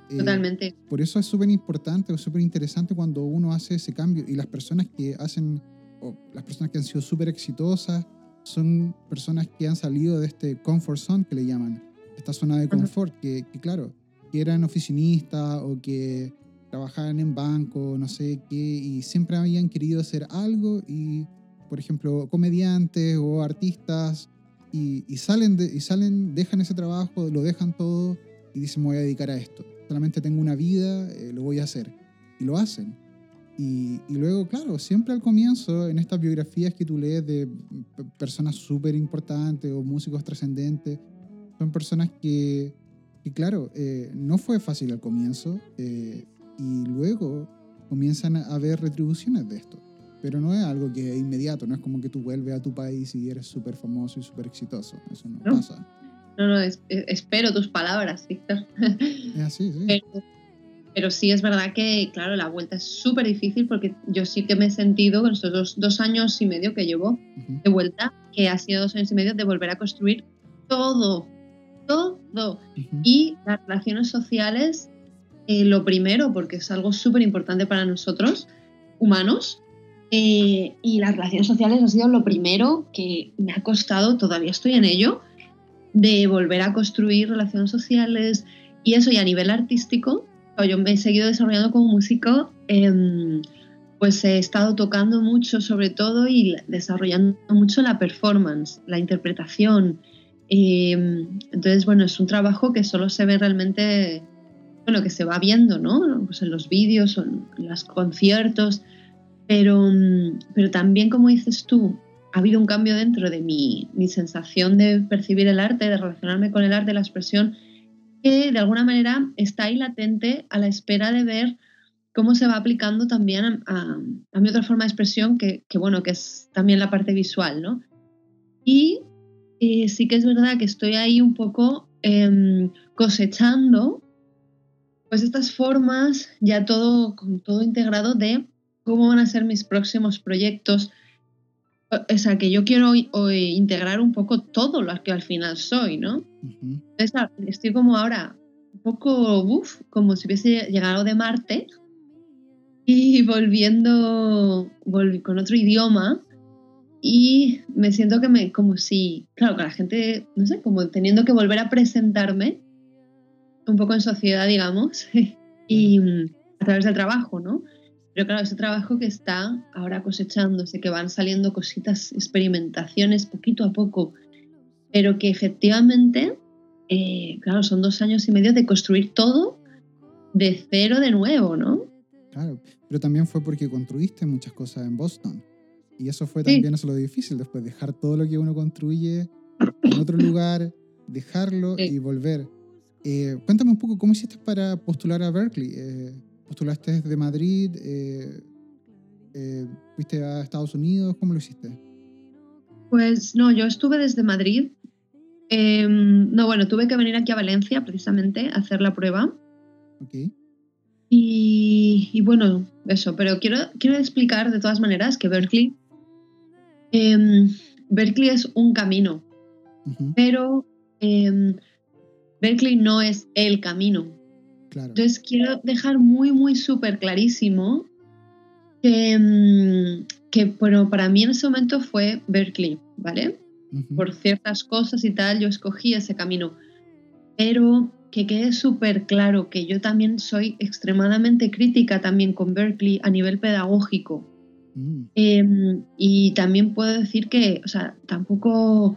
[SPEAKER 2] Eh, totalmente.
[SPEAKER 1] Por eso es súper importante, es súper interesante cuando uno hace ese cambio y las personas que hacen, o las personas que han sido súper exitosas, son personas que han salido de este comfort zone que le llaman, esta zona de confort, que, que claro, que eran oficinistas o que trabajaban en banco, no sé qué, y siempre habían querido hacer algo y, por ejemplo, comediantes o artistas, y, salen, de, y salen, dejan ese trabajo, lo dejan todo y dicen, me voy a dedicar a esto. Solamente tengo una vida, eh, lo voy a hacer. Y lo hacen. Y, y, luego, claro, siempre al comienzo, en estas biografías que tú lees de personas súper importantes o músicos trascendentes, son personas que, que claro, eh, no fue fácil al comienzo. Eh, y luego comienzan a haber retribuciones de esto. Pero no es algo que es inmediato, no es como que tú vuelves a tu país y eres súper famoso y súper exitoso. Eso no, pasa.
[SPEAKER 2] No, no, espero tus palabras, Víctor.
[SPEAKER 1] Es así, sí.
[SPEAKER 2] Pero, sí es verdad que, claro, la vuelta es súper difícil porque yo sí que me he sentido con estos dos, años y medio que llevo de vuelta, que ha sido dos años y medio de volver a construir todo, todo. Y las relaciones sociales eh, lo primero, porque es algo súper importante para nosotros, humanos, eh, y las relaciones sociales ha sido lo primero que me ha costado, todavía estoy en ello, de volver a construir relaciones sociales y eso, y a nivel artístico, yo me he seguido desarrollando como músico, em, pues he estado tocando mucho sobre todo y desarrollando mucho la performance, la interpretación. Entonces, bueno, es un trabajo que solo se ve realmente bueno, que se va viendo, ¿no? Pues en los vídeos en los conciertos, pero, pero también, como dices tú, ha habido un cambio dentro de mi, mi sensación de percibir el arte, de relacionarme con el arte, la expresión, que de alguna manera está ahí latente a la espera de ver cómo se va aplicando también a, a, mi otra forma de expresión, que, que, bueno, que es también la parte visual, ¿no? Y eh, sí que es verdad que estoy ahí un poco em, cosechando pues estas formas, ya todo, con todo integrado de cómo van a ser mis próximos proyectos. O sea, que yo quiero integrar un poco todo lo que al final soy, ¿no? estoy como ahora un poco, uff, como si hubiese llegado de Marte y volviendo con otro idioma y me siento que me, como si, claro, que la gente, no sé, como teniendo que volver a presentarme un poco en sociedad, digamos, y mm, a través del trabajo, ¿no? Pero claro, ese trabajo que está ahora cosechándose, que van saliendo cositas, experimentaciones poquito a poco, pero que efectivamente, eh, claro, son dos años y medio de construir todo de cero de nuevo, ¿no?
[SPEAKER 1] Claro, pero también fue porque construiste muchas cosas en Boston. Y eso fue también eso lo difícil, después dejar todo lo que uno construye en otro lugar, dejarlo y volver. Eh, cuéntame un poco cómo hiciste para postular a Berkeley. Eh, ¿Postulaste desde Madrid? Eh, ¿Fuiste a Estados Unidos? ¿Cómo lo hiciste?
[SPEAKER 2] Pues no, yo estuve desde Madrid. Em, no, bueno, tuve que venir aquí a Valencia precisamente a hacer la prueba.
[SPEAKER 1] Ok.
[SPEAKER 2] Y, bueno, eso, pero quiero, quiero explicar de todas maneras que Berkeley, em, Berkeley es un camino, pero em, Berkeley no es el camino. Entonces quiero dejar muy, muy súper clarísimo que, que, bueno, para mí en ese momento fue Berkeley, ¿vale? por ciertas cosas y tal, yo escogí ese camino. Pero que quede súper claro que yo también soy extremadamente crítica también con Berkeley a nivel pedagógico. Mm. Em, y también puedo decir que, o sea, tampoco,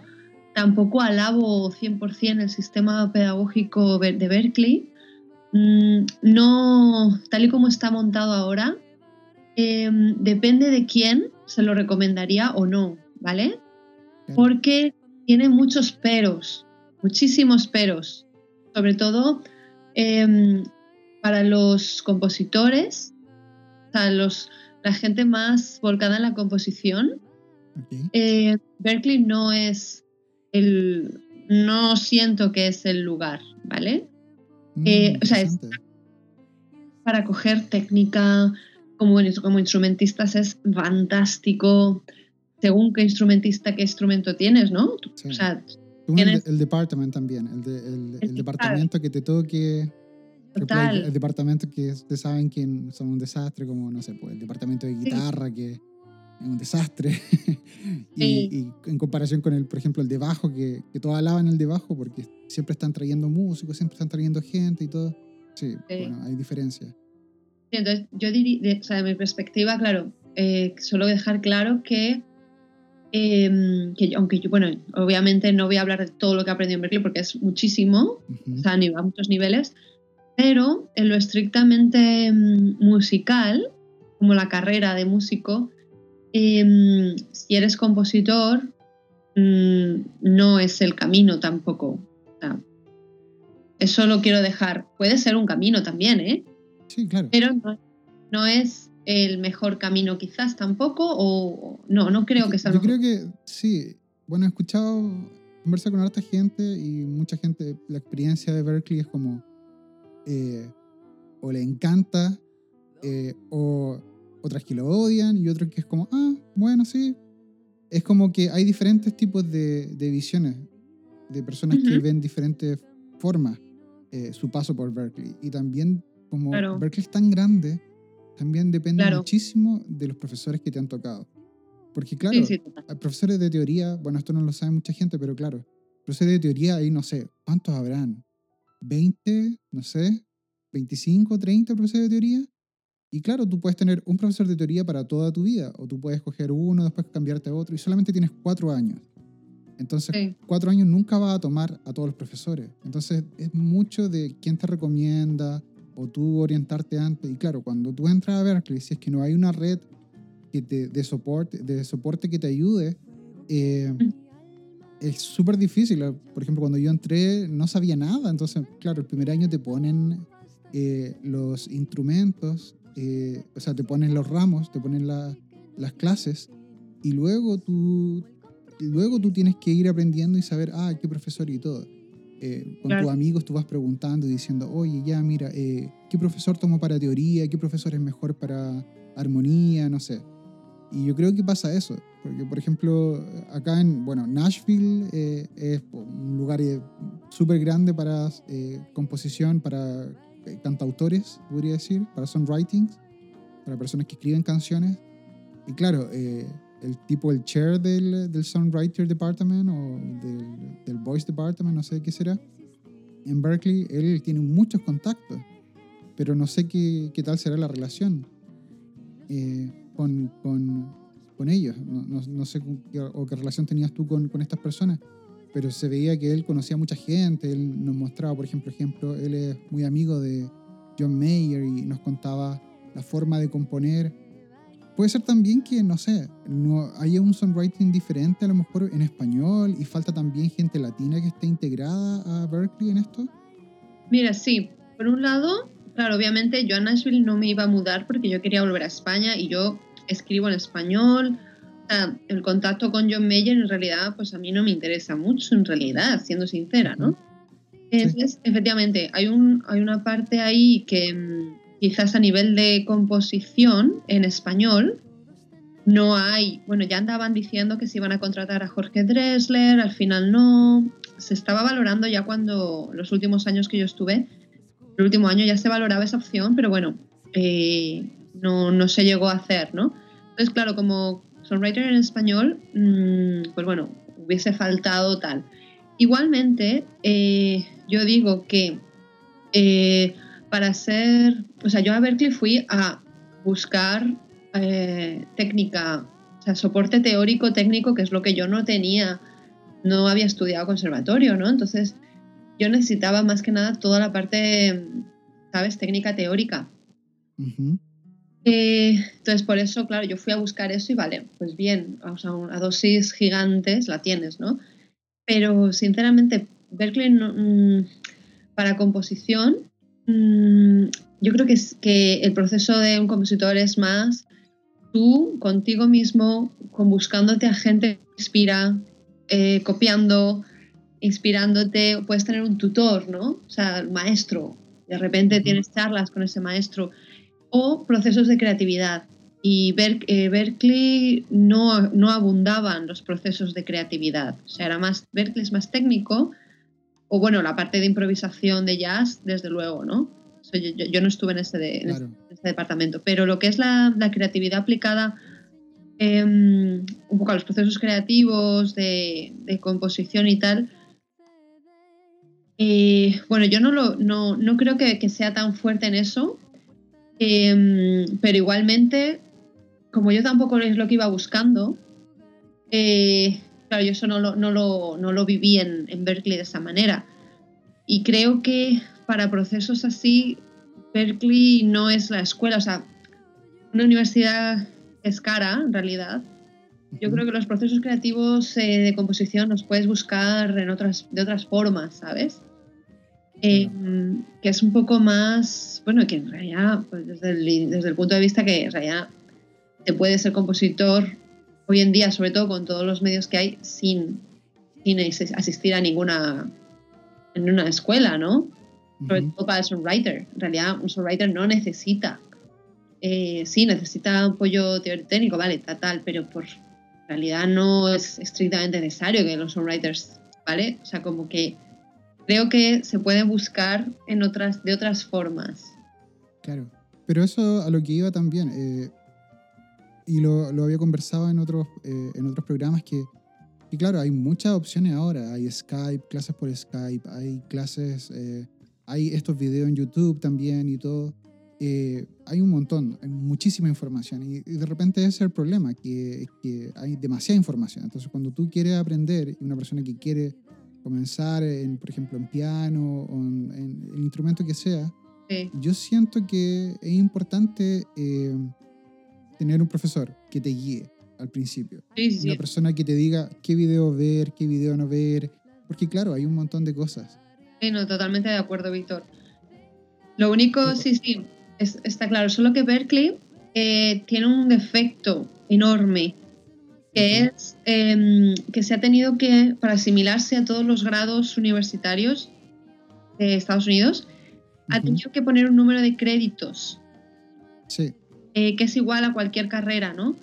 [SPEAKER 2] tampoco alabo 100% el sistema pedagógico de Berkeley. Mm, no, tal y como está montado ahora, em, depende de quién se lo recomendaría o no, ¿vale? Porque tiene muchos peros, muchísimos peros, sobre todo em, para los compositores, o los, la gente más volcada en la composición. Eh, Berkeley no es el, no siento que es el lugar, ¿vale? Mm, eh, o sea, es para coger técnica como, como instrumentistas es fantástico según qué instrumentista, qué instrumento tienes, ¿no? O sea,
[SPEAKER 1] el, departamento también, el, departamento que te toque. El, departamento que ustedes saben que son un desastre, como, no sé, pues el departamento de guitarra, que es un desastre. y, en comparación con el, por ejemplo, el de bajo, que, que todos alaban el de bajo porque siempre están trayendo músicos, siempre están trayendo gente y todo. Sí, bueno, hay diferencias.
[SPEAKER 2] entonces, yo diría, o sea, de mi perspectiva, claro, eh, solo dejar claro que Em, que aunque yo, bueno, obviamente no voy a hablar de todo lo que he aprendido en Berkeley porque es muchísimo, o sea, a muchos niveles, pero en lo estrictamente em, musical, como la carrera de músico, em, si eres compositor, mm, no es el camino tampoco. eso lo quiero dejar. Puede ser un camino también, ¿eh?
[SPEAKER 1] Sí, claro.
[SPEAKER 2] Pero no es el mejor camino quizás tampoco o no, no creo que sea
[SPEAKER 1] Yo creo que sí. Bueno, he escuchado conversar con harta gente y mucha gente, la experiencia de Berkeley es como eh, o le encanta eh, o otras que lo odian y otras que es como, ah, bueno, sí. Es como que hay diferentes tipos de, de visiones de personas que ven diferentes formas eh, su paso por Berkeley. Y también como Berkeley es tan grande, también depende muchísimo de los profesores que te han tocado. Porque claro, hay profesores de teoría, bueno, esto no lo sabe mucha gente, pero claro, profesores de teoría ahí no sé, ¿cuántos habrán? ¿20? No sé, 25, 30 profesores de teoría. Y claro, tú puedes tener un profesor de teoría para toda tu vida, o tú puedes coger uno, después cambiarte a otro, y solamente tienes cuatro años. Entonces, cuatro años nunca vas a tomar a todos los profesores. Entonces, es mucho de quién te recomienda, o tú orientarte antes. Y claro, cuando tú entras a Berkeley, si es que no hay una red que te, de, soporte, de soporte que te ayude, eh, es súper difícil. Por ejemplo, cuando yo entré no sabía nada, entonces, claro, el primer año te ponen eh, los instrumentos, eh, o sea, te ponen los ramos, te ponen las clases, y luego tú, luego tú tienes que ir aprendiendo y saber, ah, qué profesor y todo. Eh, con tus amigos tú vas preguntando y diciendo, oye, ya, mira, eh, ¿qué profesor tomo para teoría? ¿Qué profesor es mejor para armonía? No sé. Y yo creo que pasa eso, porque por ejemplo, acá en, bueno, Nashville eh, es un lugar súper grande para composición, para cantautores, podría decir, para songwritings, para personas que escriben canciones. Y claro, el tipo, el chair del, del Songwriter Department o del, del, Voice Department, no sé qué será, en Berkeley, él tiene muchos contactos, pero no sé qué, qué tal será la relación eh, con, con, con, ellos. No, no, no sé qué, o qué relación tenías tú con, con estas personas, pero se veía que él conocía a mucha gente, él nos mostraba, por ejemplo, ejemplo, él es muy amigo de John Mayer y nos contaba la forma de componer Puede ser también que, no sé, no haya un songwriting diferente a lo mejor en español y falta también gente latina que esté integrada a Berkeley en esto.
[SPEAKER 2] Mira, sí. Por un lado, claro, obviamente yo a Nashville no me iba a mudar porque yo quería volver a España y yo escribo en español. O sea, el contacto con John Mayer en realidad, pues a mí no me interesa mucho, en realidad, siendo sincera, ¿no? Entonces, efectivamente, hay, un, hay una parte ahí que mm, quizás a nivel de composición en español no hay, bueno, ya andaban diciendo que se iban a contratar a Jorge Dressler, al final no, se estaba valorando ya cuando los últimos años que yo estuve, el último año ya se valoraba esa opción, pero bueno, eh, no, no, se llegó a hacer, ¿no? Entonces, claro, como songwriter en español, mm, pues bueno, hubiese faltado tal. Igualmente, eh, yo digo que eh, para ser, o sea, yo a Berkeley fui a buscar eh, técnica, o sea, soporte teórico técnico, que es lo que yo no tenía, no había estudiado conservatorio, ¿no? Entonces, yo necesitaba más que nada toda la parte, ¿sabes?, técnica teórica. Entonces, por eso, claro, yo fui a buscar eso y vale, pues bien, o sea, a dosis gigantes la tienes, ¿no? Pero sinceramente, Berkeley mm, para composición, mm, yo creo que, es, que el proceso de un compositor es más tú contigo mismo, con buscándote a gente que inspira, eh, copiando, inspirándote, puedes tener un tutor, ¿no? O sea, el maestro, de repente tienes charlas con ese maestro, o procesos de creatividad. Y eh, Berkeley no, no abundaban los procesos de creatividad. O sea, era más, Berkeley es más técnico, o bueno, la parte de improvisación de jazz, desde luego, ¿no? yo, no estuve en este, este, departamento, pero lo que es la, creatividad aplicada em, un poco a los procesos creativos de, composición y tal, eh, bueno, yo no, lo, no, no creo que, que, sea tan fuerte en eso, em, pero igualmente como yo tampoco es lo que iba buscando, eh, claro, yo eso no lo, no lo, viví en, Berkeley de esa manera. Y creo que para procesos así, Berkeley no es la escuela, o sea, una universidad es cara en realidad. Yo creo que los procesos creativos eh, de composición los puedes buscar en otras, de otras formas, ¿sabes? Eh, que es un poco más, bueno, que en realidad, pues desde, el, desde el punto de vista que en realidad te puede ser compositor hoy en día, sobre todo con todos los medios que hay, sin, sin asistir a ninguna en una escuela, ¿no? Sobre todo para el songwriter. En realidad, un songwriter no necesita. Eh, sí, necesita apoyo técnico, vale, tal, tal, pero por realidad no es estrictamente necesario que los songwriters, ¿vale? O sea, como que creo que se puede buscar en otras, de otras formas.
[SPEAKER 1] Claro, pero eso a lo que iba también. Eh, y lo, lo, había conversado en otros, eh, en otros programas que, y claro, hay muchas opciones ahora. Hay Skype, clases por Skype, hay clases, eh, hay estos videos en YouTube también y todo. Eh, hay un montón, hay muchísima información y, de repente ese es el problema, que, que, hay demasiada información. Entonces cuando tú quieres aprender y una persona que quiere comenzar, en, por ejemplo, en piano o en, el instrumento que sea, yo siento que es importante tener un profesor que te guíe al principio. Una persona que te diga qué video ver, qué video no ver, porque claro, hay un montón de cosas.
[SPEAKER 2] Sí, no, totalmente de acuerdo, Víctor. Lo único, sí, sí, está claro, solo que Berkeley eh, tiene un defecto enorme, que es em, que se ha tenido que, para asimilarse a todos los grados universitarios de Estados Unidos, ha tenido que poner un número de créditos.
[SPEAKER 1] Sí.
[SPEAKER 2] Eh, que es igual a cualquier carrera, ¿no?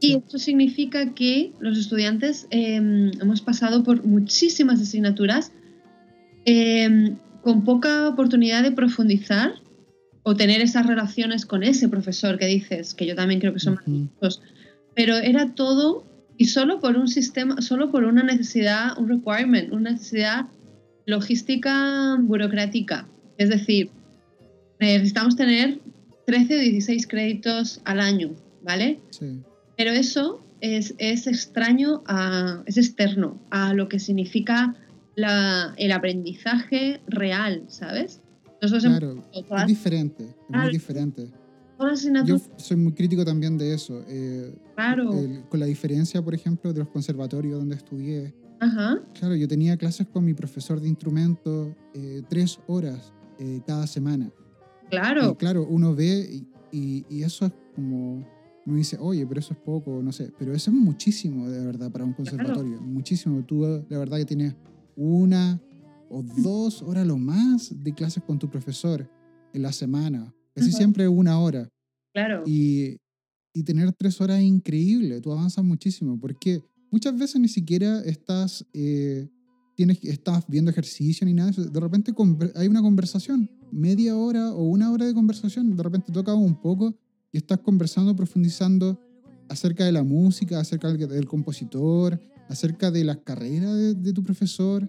[SPEAKER 2] Y esto significa que los estudiantes em, hemos pasado por muchísimas asignaturas em, con poca oportunidad de profundizar o tener esas relaciones con ese profesor que dices, que yo también creo que son maravillosos, pero era todo y solo por un sistema, solo por una necesidad, un requirement, una necesidad logística burocrática. Es decir, necesitamos tener 13 o 16 créditos al año, ¿vale? Sí. Pero eso es, es extraño, a, es externo a lo que significa la, el aprendizaje real, ¿sabes?
[SPEAKER 1] claro, es diferente, es muy diferente. Yo soy muy crítico también de eso. Eh,
[SPEAKER 2] claro.
[SPEAKER 1] con la diferencia, por ejemplo, de los conservatorios donde estudié. Ajá. Claro, yo tenía clases con mi profesor de instrumento eh, tres horas eh, cada semana.
[SPEAKER 2] Claro.
[SPEAKER 1] Y claro, uno ve y, y, eso es como, uno dice, oye, pero eso es poco, no sé, pero eso es muchísimo de verdad para un conservatorio, muchísimo. Tú de verdad que tienes una o dos horas lo más de clases con tu profesor en la semana, casi siempre una hora.
[SPEAKER 2] Claro.
[SPEAKER 1] Y, y tener tres horas es increíble, tú avanzas muchísimo, porque muchas veces ni siquiera estás... Eh, tienes, estás viendo ejercicio ni nada, de repente hay una conversación, media hora o una hora de conversación, de repente toca un poco y estás conversando, profundizando acerca de la música, acerca del, compositor, acerca de la carrera de, tu profesor,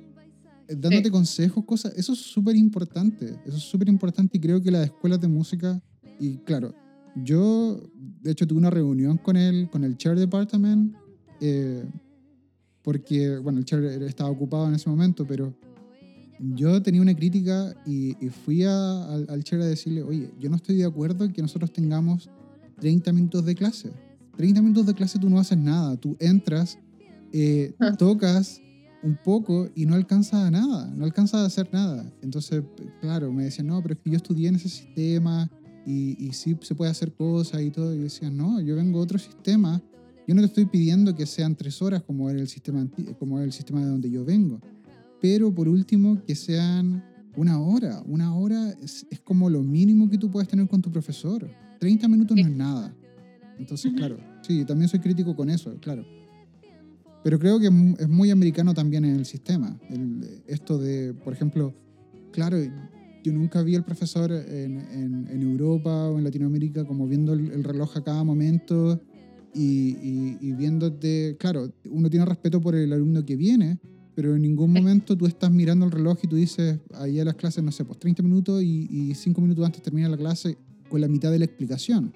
[SPEAKER 1] eh, dándote consejos, cosas. Eso es súper importante. Eso es súper importante y creo que las escuelas de música, y claro, yo de hecho tuve una reunión con él, con el chair department, eh, porque, bueno, el chair estaba ocupado en ese momento, pero yo tenía una crítica y, fui al, al chair a decirle, oye, yo no estoy de acuerdo en que nosotros tengamos 30 minutos de clase. 30 minutos de clase tú no haces nada, tú entras, eh, ah. tocas un poco y no alcanzas a nada, no alcanzas a hacer nada. Entonces, claro, me decían, no, pero es que yo estudié en ese sistema y, y sí se puede hacer cosas y todo. Y yo decía, no, yo vengo a otro sistema. Yo no te estoy pidiendo que sean tres horas como era el sistema, como era el sistema de donde yo vengo. Pero por último, que sean una hora. Una hora es, es como lo mínimo que tú puedes tener con tu profesor. 30 minutos no es nada. Entonces, claro, sí, también soy crítico con eso, claro. Pero creo que es muy americano también en el sistema. esto de, por ejemplo, claro, yo nunca vi al profesor en, en, Europa o en Latinoamérica como viendo el, reloj a cada momento y, y, viéndote, claro, uno tiene respeto por el alumno que viene, pero en ningún momento tú estás mirando el reloj y tú dices, ahí a las clases, no sé, pues 30 minutos y, y 5 minutos antes termina la clase con la mitad de la explicación.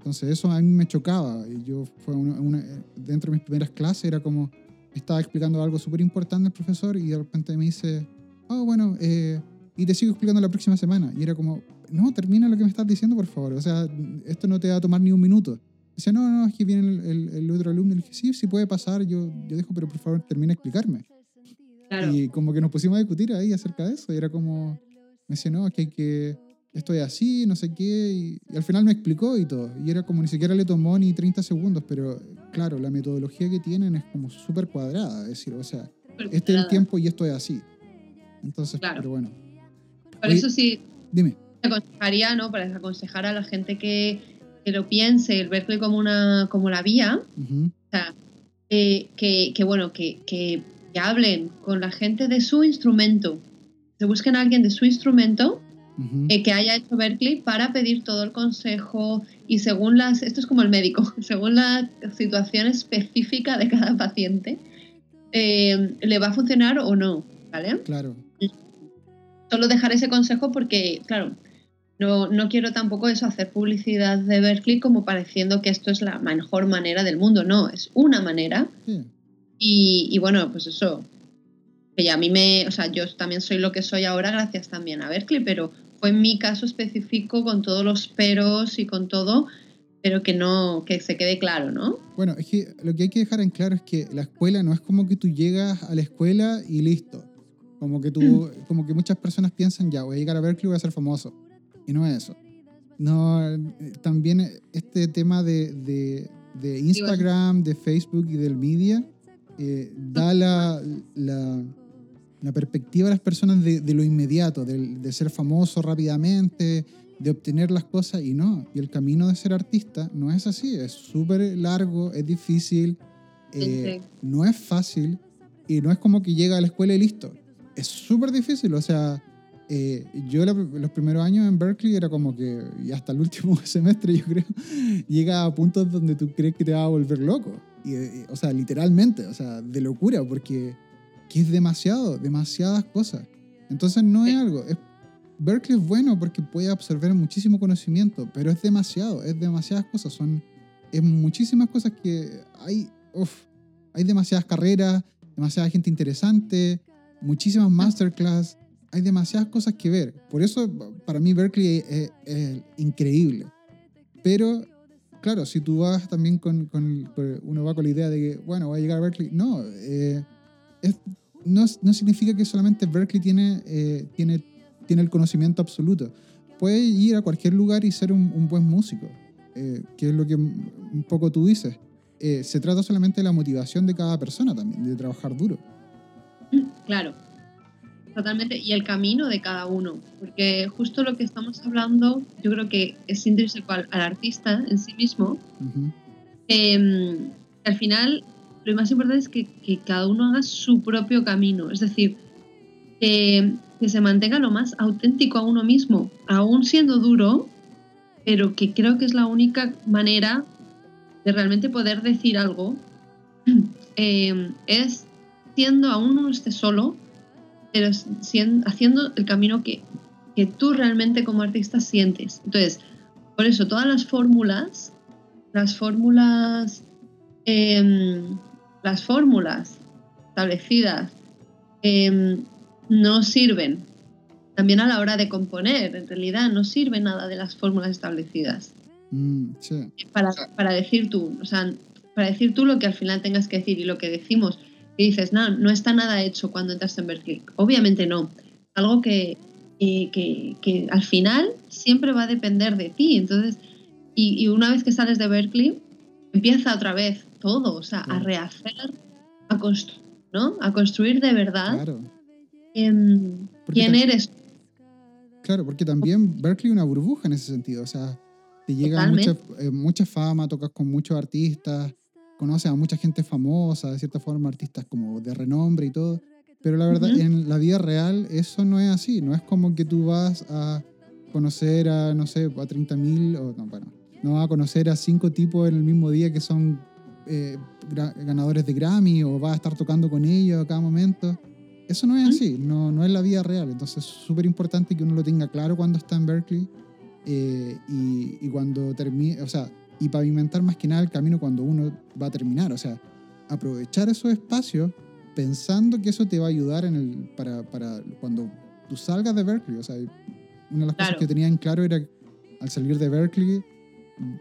[SPEAKER 1] Entonces eso a mí me chocaba. Yo fue una, dentro de mis primeras clases era como estaba explicando algo súper importante el profesor y de repente me dice, oh bueno, eh, y te sigo explicando la próxima semana. Y era como, no, termina lo que me estás diciendo por favor. O sea, esto no te va a tomar ni un minuto. Dice, no, no, es que viene el, el, otro alumno. Y le dije, sí, sí puede pasar, yo, yo dejo, pero por favor termina de explicarme. Y como que nos pusimos a discutir ahí acerca de eso. Y era como, me decía, no, es que hay que estoy así, no sé qué, y, al final me explicó y todo. Y era como ni siquiera le tomó ni 30 segundos, pero claro, la metodología que tienen es como súper cuadrada, es decir, o sea, este es el tiempo y esto es así. Entonces, pero bueno.
[SPEAKER 2] Por eso sí,
[SPEAKER 1] dime.
[SPEAKER 2] aconsejaría, ¿no? Para aconsejar a la gente que, que lo piense, el Berkeley como, una, como la vía, o sea, que, que, bueno, que, que, hablen con la gente de su instrumento, se busquen a alguien de su instrumento eh, que haya hecho Berkeley para pedir todo el consejo y según las, esto es como el médico, según la situación específica de cada paciente, eh, le va a funcionar o no, ¿vale?
[SPEAKER 1] Claro.
[SPEAKER 2] Solo dejar ese consejo porque, claro, no, no, quiero tampoco eso, hacer publicidad de Berkeley como pareciendo que esto es la mejor manera del mundo. No, es una manera. Y, y, bueno, pues eso. Que ya a mí me. O sea, yo también soy lo que soy ahora gracias también a Berkeley, pero fue en mi caso específico con todos los peros y con todo, pero que no, que se quede claro, ¿no?
[SPEAKER 1] Bueno, es que lo que hay que dejar en claro es que la escuela no es como que tú llegas a la escuela y listo. Como que tú, mm. como que muchas personas piensan, ya, voy a llegar a Berkeley y voy a ser famoso. Y no es eso. No, también este tema de, de, Instagram, de Facebook y del media eh, da la, la la perspectiva de las personas de, lo inmediato, de, ser famoso rápidamente, de obtener las cosas y no. Y el camino de ser artista no es así, es súper largo, es difícil, eh, no es fácil y no es como que llega a la escuela y listo. Es súper difícil, o sea, eh, yo los primeros años en Berkeley era como que, y hasta el último semestre yo creo, llega a puntos donde tú crees que te va a volver loco. y, eh, o sea, literalmente, o sea, de locura, porque que es demasiado, demasiadas cosas. Entonces no es algo. Es, Berkeley es bueno porque puede absorber muchísimo conocimiento, pero es demasiado, es demasiadas cosas. Son es muchísimas cosas que hay. hay demasiadas carreras, demasiada gente interesante, muchísimas masterclass. Hay demasiadas cosas que ver. Por eso, para mí, Berkeley es, increíble. Pero claro, si tú vas también con, con, uno va con la idea de que, bueno, voy a llegar a Berkeley, no, eh, es, no, no significa que solamente Berkeley tiene, eh, tiene, tiene el conocimiento absoluto. Puede ir a cualquier lugar y ser un, buen músico, eh, que es lo que un poco tú dices. Eh, se trata solamente de la motivación de cada persona también, de trabajar duro.
[SPEAKER 2] Claro, totalmente. Y el camino de cada uno, porque justo lo que estamos hablando, yo creo que es intrínseco al, artista en sí mismo. Em, al final lo más importante es que, cada uno haga su propio camino, es decir, que, se mantenga lo más auténtico a uno mismo, aún siendo duro, pero que creo que es la única manera de realmente poder decir algo eh, es siendo, aún no esté solo, pero haciendo el camino que, que tú realmente como artista sientes. Entonces, por eso todas las fórmulas, las fórmulas, em, las fórmulas establecidas em, no sirven. También a la hora de componer, en realidad no sirve nada de las fórmulas establecidas.
[SPEAKER 1] Mm,
[SPEAKER 2] para, para, decir tú, o sea, para decir tú lo que al final tengas que decir y lo que decimos. Y dices, no, no está nada hecho cuando entras en Berkeley. Obviamente no. Algo que, que, que, al final siempre va a depender de ti. Entonces, y, una vez que sales de Berkeley, empieza otra vez todo, o sea, a rehacer, a construir, ¿no? A construir de verdad
[SPEAKER 1] claro.
[SPEAKER 2] quién eres.
[SPEAKER 1] Claro, porque también Berkeley es una burbuja en ese sentido, o sea, te llega mucha, eh, mucha fama, tocas con muchos artistas, conoces a mucha gente famosa, de cierta forma, artistas como de renombre y todo, pero la verdad, en la vida real eso no es así, no es como que tú vas a conocer a, no sé, a 30.000, o no, bueno, no vas a conocer a cinco tipos en el mismo día que son eh, ganadores de Grammy o vas a estar tocando con ellos a cada momento. Eso no es así, no, no es la vida real. Entonces es súper importante que uno lo tenga claro cuando está en Berkeley eh, y, y, cuando termine, o sea, y pavimentar más que nada el camino cuando uno va a terminar. O sea, aprovechar esos espacios pensando que eso te va a ayudar en el, para, para cuando tú salgas de Berkeley. O sea, una de las cosas que tenía en claro era al salir de Berkeley,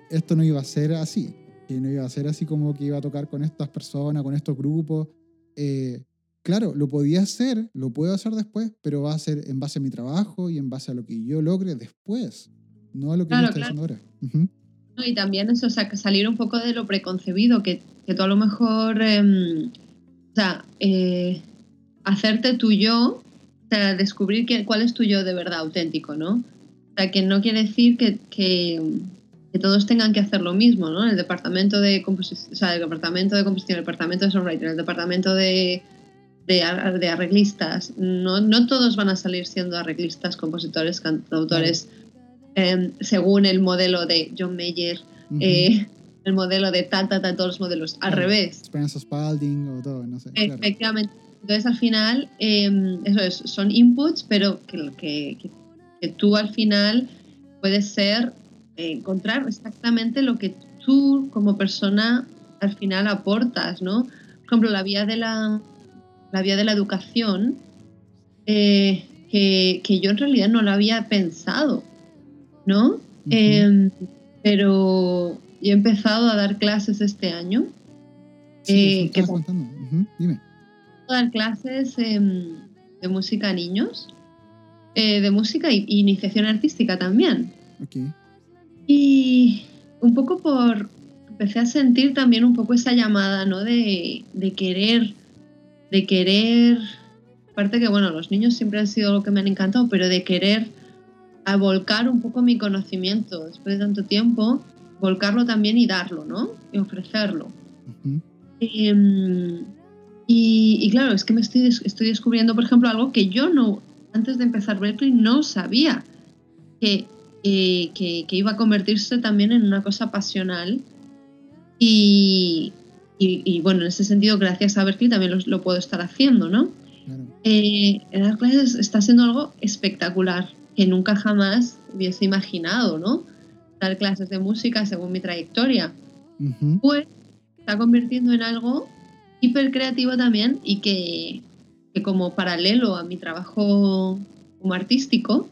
[SPEAKER 1] esto no iba a ser así. Que no iba a ser así como que iba a tocar con estas personas, con estos grupos. Eh, claro, lo podía hacer, lo puedo hacer después, pero va a ser en base a mi trabajo y en base a lo que yo logre después, no a lo que yo estoy haciendo ahora.
[SPEAKER 2] Y también eso, o sea, salir un poco de lo preconcebido, que, que tú a lo mejor em, o sea, eh, hacerte tu yo, o sea, descubrir que, cuál es tu yo de verdad auténtico, ¿no? O sea, que no quiere decir que, que, todos tengan que hacer lo mismo, ¿no? El departamento de composición, o sea, el departamento de composición, el departamento de songwriter, el departamento de, de, arreglistas, no, no, todos van a salir siendo arreglistas, compositores, cantautores, em, según el modelo de John Mayer, el modelo de tal, tal, tal, todos los modelos, al revés.
[SPEAKER 1] Spencer Spalding o todo, no sé.
[SPEAKER 2] Efectivamente. Entonces, al final, em, eso es, son inputs, pero que, que, que, tú al final puedes ser, eh, encontrar exactamente lo que tú como persona al final aportas, ¿no? Por ejemplo, la vía de la, la, vía de la educación, eh, que, que, yo en realidad no lo había pensado, ¿no? Em, pero y he empezado a dar clases este año.
[SPEAKER 1] Sí, eh, contando. Dime.
[SPEAKER 2] A dar clases em, de música a niños, eh, de música e iniciación artística también.
[SPEAKER 1] Okay.
[SPEAKER 2] Y un poco por, empecé a sentir también un poco esa llamada, ¿no? De, de querer, de querer, aparte que, bueno, los niños siempre han sido lo que me han encantado, pero de querer a volcar un poco mi conocimiento después de tanto tiempo volcarlo también y darlo, ¿no? Y ofrecerlo. Em, y, claro, es que me estoy, estoy descubriendo, por ejemplo, algo que yo no, antes de empezar Berkeley, no sabía, que, eh, que, iba a convertirse también en una cosa pasional. Y, y, bueno, en ese sentido, gracias a Berkeley también lo, puedo estar haciendo, ¿no? Claro. Eh, las clases está siendo algo espectacular, que nunca jamás hubiese imaginado, ¿no? dar clases de música según mi trayectoria, pues está convirtiendo en algo hiper creativo también y que, como paralelo a mi trabajo como artístico,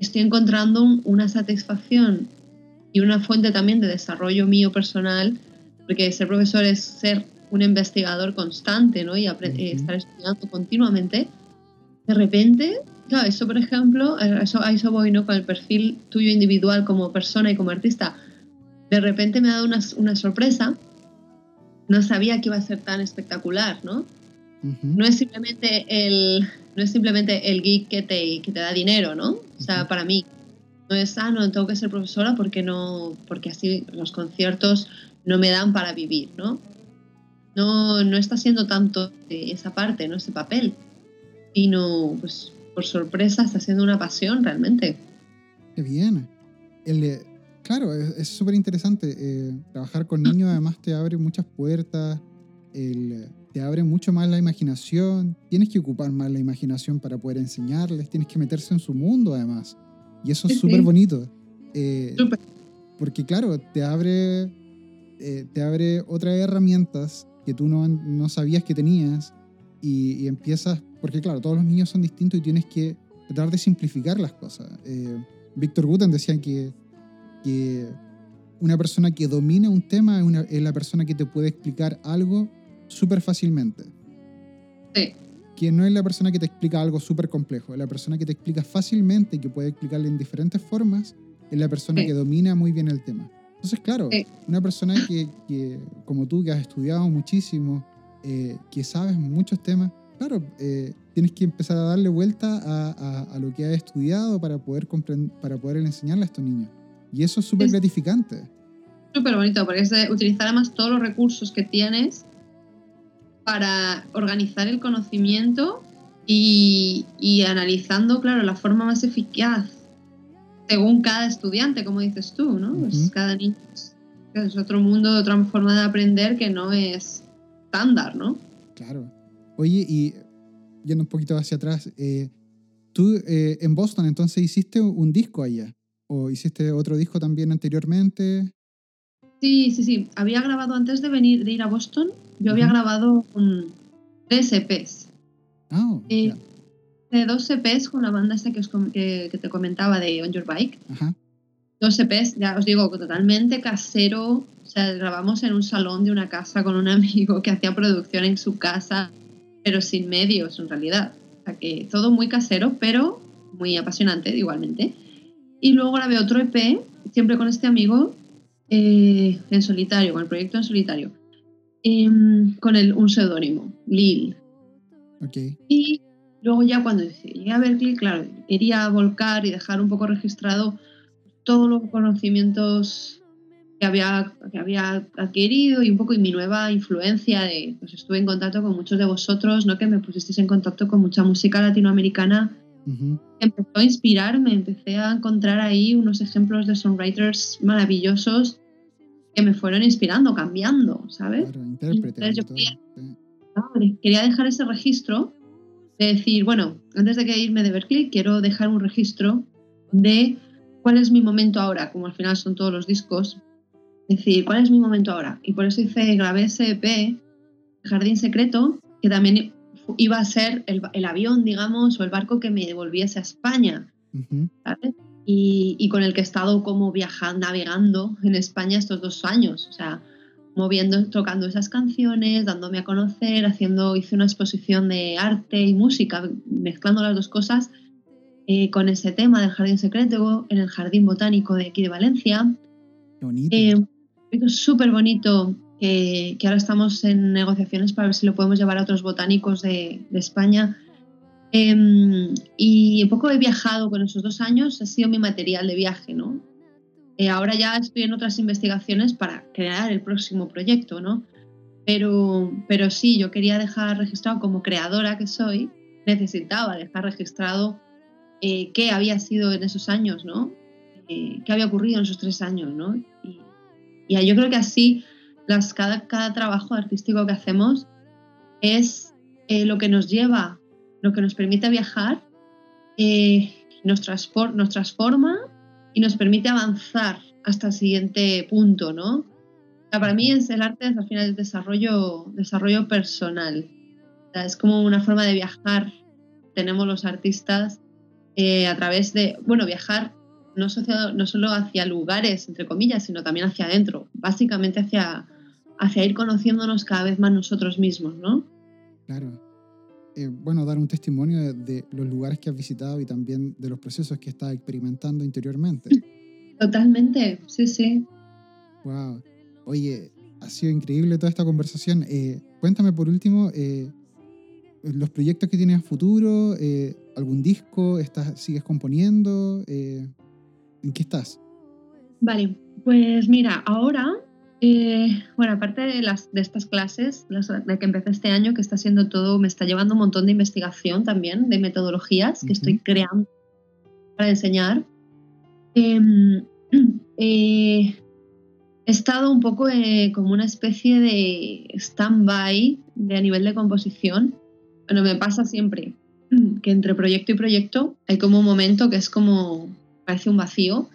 [SPEAKER 2] estoy encontrando una satisfacción y una fuente también de desarrollo mío personal, porque ser profesor es ser un investigador constante ¿no? y estar estudiando continuamente. De repente Claro, eso por ejemplo, eso, a eso voy, ¿no? Con el perfil tuyo individual como persona y como artista. De repente me ha dado una, una sorpresa. No sabía que iba a ser tan espectacular, ¿no? No es simplemente el no es simplemente el geek que te, que te da dinero, ¿no? O sea, para mí no es, ah, no, tengo que ser profesora porque no porque así los conciertos no me dan para vivir, ¿no? No, no está siendo tanto esa parte, ¿no? Ese papel, sino pues por sorpresa está siendo una pasión realmente.
[SPEAKER 1] Qué bien. El, claro, es súper interesante. Eh, trabajar con niños además te abre muchas puertas. Te abre mucho más la imaginación, tienes que ocupar más la imaginación para poder enseñarles, tienes que meterse en su mundo además. Y eso es súper bonito. Eh, porque claro, te abre, eh, te abre otras herramientas que tú no, no sabías que tenías y, empiezas, porque claro, todos los niños son distintos y tienes que tratar de simplificar las cosas. Eh, Víctor Guten decía que, que una persona que domina un tema es, una, es la persona que te puede explicar algo súper fácilmente.
[SPEAKER 2] Sí.
[SPEAKER 1] Que no es la persona que te explica algo súper complejo, es la persona que te explica fácilmente y que puede explicarle en diferentes formas, es la persona que domina muy bien el tema. Entonces, claro, una persona que, que, como tú, que has estudiado muchísimo, eh, que sabes muchos temas, claro, eh, tienes que empezar a darle vuelta a, a, lo que has estudiado para poder, para poder enseñarle a estos niños. Y eso es súper gratificante.
[SPEAKER 2] Súper bonito, porque es de utilizar además todos los recursos que tienes para organizar el conocimiento y, analizando, claro, la forma más eficaz según cada estudiante, como dices tú, ¿no? Pues cada niño es, otro mundo, otra forma de aprender que no es estándar, ¿no?
[SPEAKER 1] Claro. Oye, y yendo un poquito hacia atrás, eh, tú eh, en Boston entonces hiciste un disco allá, o hiciste otro disco también anteriormente.
[SPEAKER 2] Sí, sí, sí. Había grabado antes de venir, de ir a Boston, yo había grabado un, tres EPs.
[SPEAKER 1] Oh,
[SPEAKER 2] eh, De dos EPs con la banda esta que, que, te comentaba de On Your Bike. Dos EPs, ya os digo, totalmente casero. O sea, grabamos en un salón de una casa con un amigo que hacía producción en su casa, pero sin medios en realidad. O sea, que todo muy casero, pero muy apasionante igualmente. Y luego grabé otro EP, siempre con este amigo, eh, en solitario, con el proyecto en solitario Em, con el, un seudónimo, Lil.
[SPEAKER 1] Okay.
[SPEAKER 2] Y luego ya cuando llegué a Berkeley, claro, quería volcar y dejar un poco registrado todos los conocimientos que había, que había adquirido y un poco y mi nueva influencia de, pues estuve en contacto con muchos de vosotros, ¿no? Que me pusisteis en contacto con mucha música latinoamericana. Empezó a inspirarme, empecé a encontrar ahí unos ejemplos de songwriters maravillosos que me fueron inspirando, cambiando, ¿sabes? quería, dejar ese registro de decir, bueno, antes de que irme de Berkeley, quiero dejar un registro de cuál es mi momento ahora, como al final son todos los discos, decir, ¿cuál es mi momento ahora? Y por eso hice, grabé ese EP, Jardín Secreto, que también iba a ser el, avión, digamos, o el barco que me devolviese a España, ¿sabes? y, con el que he estado como viajando, navegando en España estos dos años. O sea, moviendo, tocando esas canciones, dándome a conocer, haciendo, hice una exposición de arte y música, mezclando las dos cosas eh, con ese tema del jardín secreto en el jardín botánico de aquí de Valencia.
[SPEAKER 1] Qué bonito. Eh,
[SPEAKER 2] súper bonito que, que, ahora estamos en negociaciones para ver si lo podemos llevar a otros botánicos de, de España Em, y un poco he viajado con esos dos años, ha sido mi material de viaje, ¿no? Eh, ahora ya estoy en otras investigaciones para crear el próximo proyecto, ¿no? Pero, pero sí, yo quería dejar registrado como creadora que soy, necesitaba dejar registrado eh, qué había sido en esos años, ¿no? Eh, qué había ocurrido en esos tres años, ¿no? Y, y yo creo que así las, cada, cada trabajo artístico que hacemos es lo que nos lleva lo que nos permite viajar, eh, nos, nos transforma y nos permite avanzar hasta el siguiente punto, ¿no? para mí es el arte es al final el desarrollo, desarrollo personal. es como una forma de viajar. Tenemos los artistas eh, a través de, bueno, viajar no, no solo hacia lugares, entre comillas, sino también hacia adentro. Básicamente hacia, hacia ir conociéndonos cada vez más nosotros mismos, ¿no?
[SPEAKER 1] Claro. Eh, bueno, dar un testimonio de, los lugares que has visitado y también de los procesos que estás experimentando interiormente.
[SPEAKER 2] Totalmente, sí, sí.
[SPEAKER 1] Wow. Oye, ha sido increíble toda esta conversación. Eh, cuéntame por último eh, los proyectos que tienes a futuro, algún disco, estás, sigues componiendo, ¿en qué estás?
[SPEAKER 2] Vale, pues mira, ahora eh, bueno, aparte de, las, de estas clases, de que empecé este año, que está siendo todo, me está llevando un montón de investigación también, de metodologías que estoy creando para enseñar. Em, eh, he estado un poco eh, como una especie de stand-by de a nivel de composición. Bueno, me pasa siempre que entre proyecto y proyecto hay como un momento que es como, parece un vacío,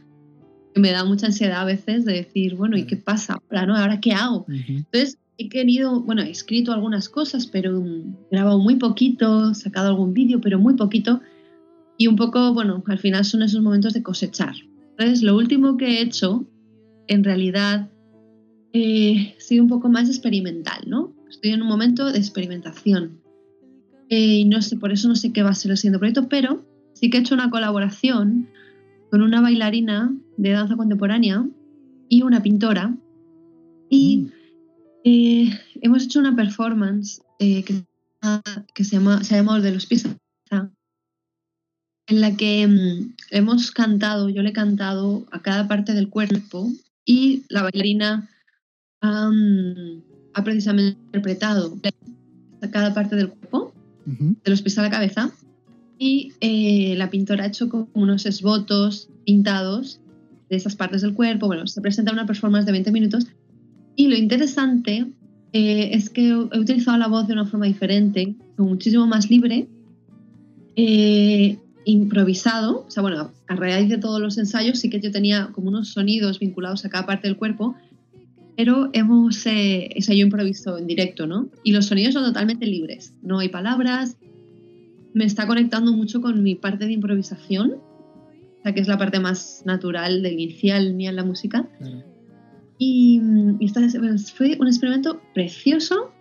[SPEAKER 2] que me da mucha ansiedad a veces de decir, bueno, ¿y qué pasa ahora? No? ¿Ahora qué hago? Entonces, he querido, bueno, he escrito algunas cosas, pero he grabado muy poquito, sacado algún vídeo, pero muy poquito. Y un poco, bueno, al final son esos momentos de cosechar. Entonces, lo último que he hecho, en realidad, eh, ha sido un poco más experimental, ¿no? Estoy en un momento de experimentación. Eh, y no sé, por eso no sé qué va a ser el siguiente proyecto, pero sí que he hecho una colaboración con una bailarina de danza contemporánea y una pintora. Y mm. eh, hemos hecho una performance que, que, se llama, se llama de los pies en la que mm, hemos cantado, yo le he cantado a cada parte del cuerpo y la bailarina ha precisamente interpretado a cada parte del cuerpo, de los pies a la cabeza, y eh, la pintora ha hecho como unos esbotos pintados de esas partes del cuerpo. Bueno, se presenta una performance de 20 minutos y lo interesante eh, es que he utilizado la voz de una forma diferente, muchísimo más libre. Eh, improvisado, o sea, bueno, a raíz de todos los ensayos sí que yo tenía como unos sonidos vinculados a cada parte del cuerpo, pero hemos, eh, o sea, yo improviso en directo, ¿no? Y los sonidos son totalmente libres, no hay palabras, me está conectando mucho con mi parte de improvisación, o sea, que es la parte más natural, de inicial mía en la música. Y, y esta, fue un experimento precioso,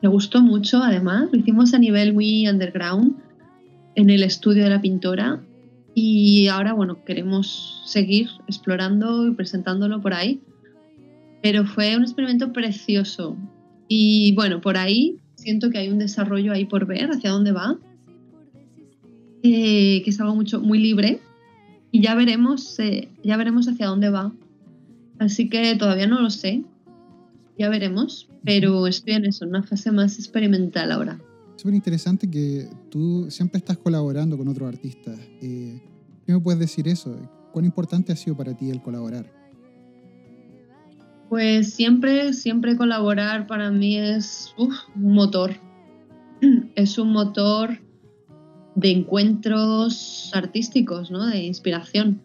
[SPEAKER 2] me gustó mucho además, lo hicimos a nivel muy underground, en el estudio de la pintora y ahora, bueno, queremos seguir explorando y presentándolo por ahí. Pero fue un experimento precioso y bueno, por ahí siento que hay un desarrollo ahí por ver hacia dónde va, eh, que es algo mucho, muy libre y ya veremos, eh, ya veremos hacia dónde va. Así que todavía no lo sé, ya veremos, pero estoy en eso, en una fase más experimental ahora
[SPEAKER 1] súper interesante que tú siempre estás colaborando con otros artistas. Eh, ¿Qué me puedes decir eso? ¿Cuán importante ha sido para ti el colaborar?
[SPEAKER 2] Pues siempre, siempre colaborar para mí es un motor. Es un motor de encuentros artísticos, ¿no? De inspiración.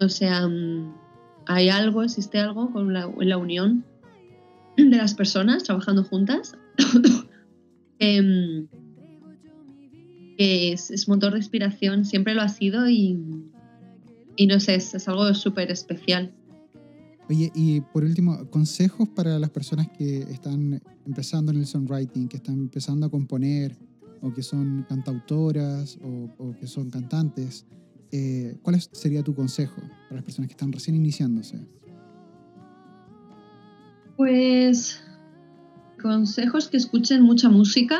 [SPEAKER 2] O sea, mm, hay algo, existe algo con la, unión de las personas trabajando juntas que es, motor de inspiración, siempre lo ha sido y, y no sé, es, algo súper especial.
[SPEAKER 1] Oye, y por último, consejos para las personas que están empezando en el songwriting, que están empezando a componer, o que son cantautoras, o, que son cantantes. Eh, ¿Cuál sería tu consejo para las personas que están recién iniciándose?
[SPEAKER 2] Pues consejos que escuchen mucha música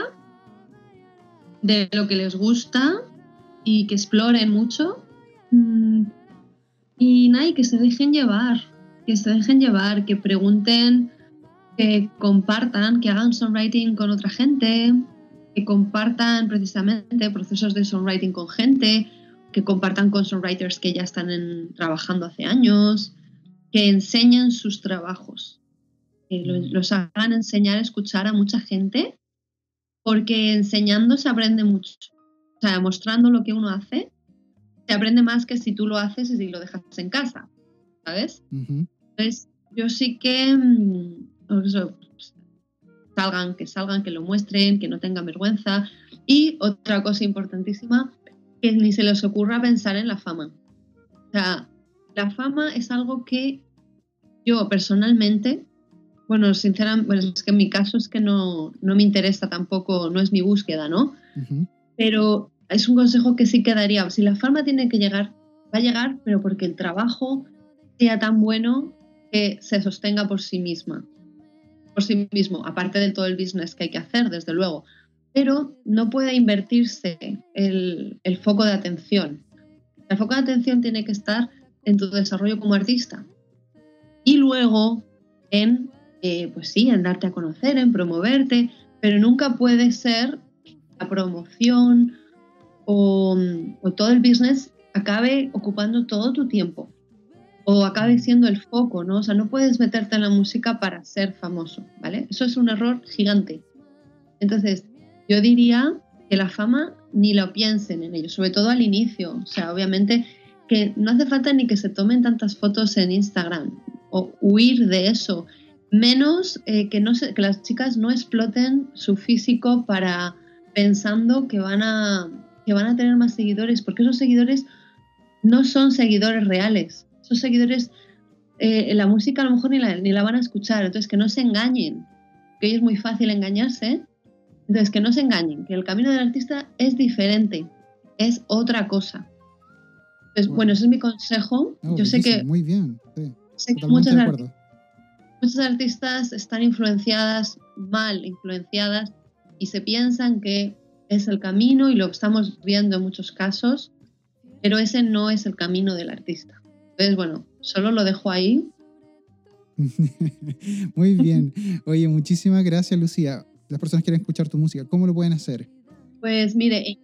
[SPEAKER 2] de lo que les gusta y que exploren mucho. Mm, y nada, y que se dejen llevar, que se dejen llevar, que pregunten, que compartan, que hagan songwriting con otra gente, que compartan precisamente procesos de songwriting con gente, que compartan con songwriters que ya están trabajando hace años, que enseñen sus trabajos los hagan enseñar, escuchar a mucha gente, porque enseñando se aprende mucho. O sea, mostrando lo que uno hace, se aprende más que si tú lo haces y si lo dejas en casa, ¿sabes? Entonces, yo sí que mm, salgan, que salgan, que lo muestren, que no tengan vergüenza. Y otra cosa importantísima, que ni se les ocurra pensar en la fama. O sea, la fama es algo que yo personalmente bueno, sinceramente, es que en mi caso es que no, me interesa tampoco, no es mi búsqueda, ¿no? Pero es un consejo que sí quedaría. Si la fama tiene que llegar, va a llegar, pero porque el trabajo sea tan bueno que se sostenga por sí misma, por sí mismo, aparte de todo el business que hay que hacer, desde luego. Pero no puede invertirse el, foco de atención. El foco de atención tiene que estar en tu desarrollo como artista y luego en eh, pues sí, en darte a conocer, en promoverte, pero nunca puede ser la promoción o, todo el business acabe ocupando todo tu tiempo. O acabe siendo el foco, ¿no? O sea, no puedes meterte en la música para ser famoso, ¿vale? Eso es un error gigante. Entonces, yo diría que la fama ni lo piensen en ello, sobre todo al inicio. O sea, obviamente que no hace falta ni que se tomen tantas fotos en Instagram o huir de eso. Menos eh, que, no que las chicas no exploten su físico para pensando que van, a, que van a tener más seguidores, porque esos seguidores no son seguidores reales. Esos seguidores, eh, la música a lo mejor ni la, ni la van a escuchar, entonces que no se engañen, que hoy es muy fácil engañarse. Entonces, que no se engañen, que el camino del artista es diferente, es otra cosa. Entonces, bueno, ese es mi consejo. Yo sé que.
[SPEAKER 1] Muy bien,
[SPEAKER 2] sé que muchas, muchas artistas están influenciadas, mal influenciadas, y se piensan que es el camino, y lo estamos viendo en muchos casos, pero ese no es el camino del artista. Entonces, bueno, solo lo dejo ahí.
[SPEAKER 1] Muy bien. Oye, muchísimas gracias, Lucía. Las personas quieren escuchar tu música, ¿cómo lo pueden hacer?
[SPEAKER 2] Pues mire,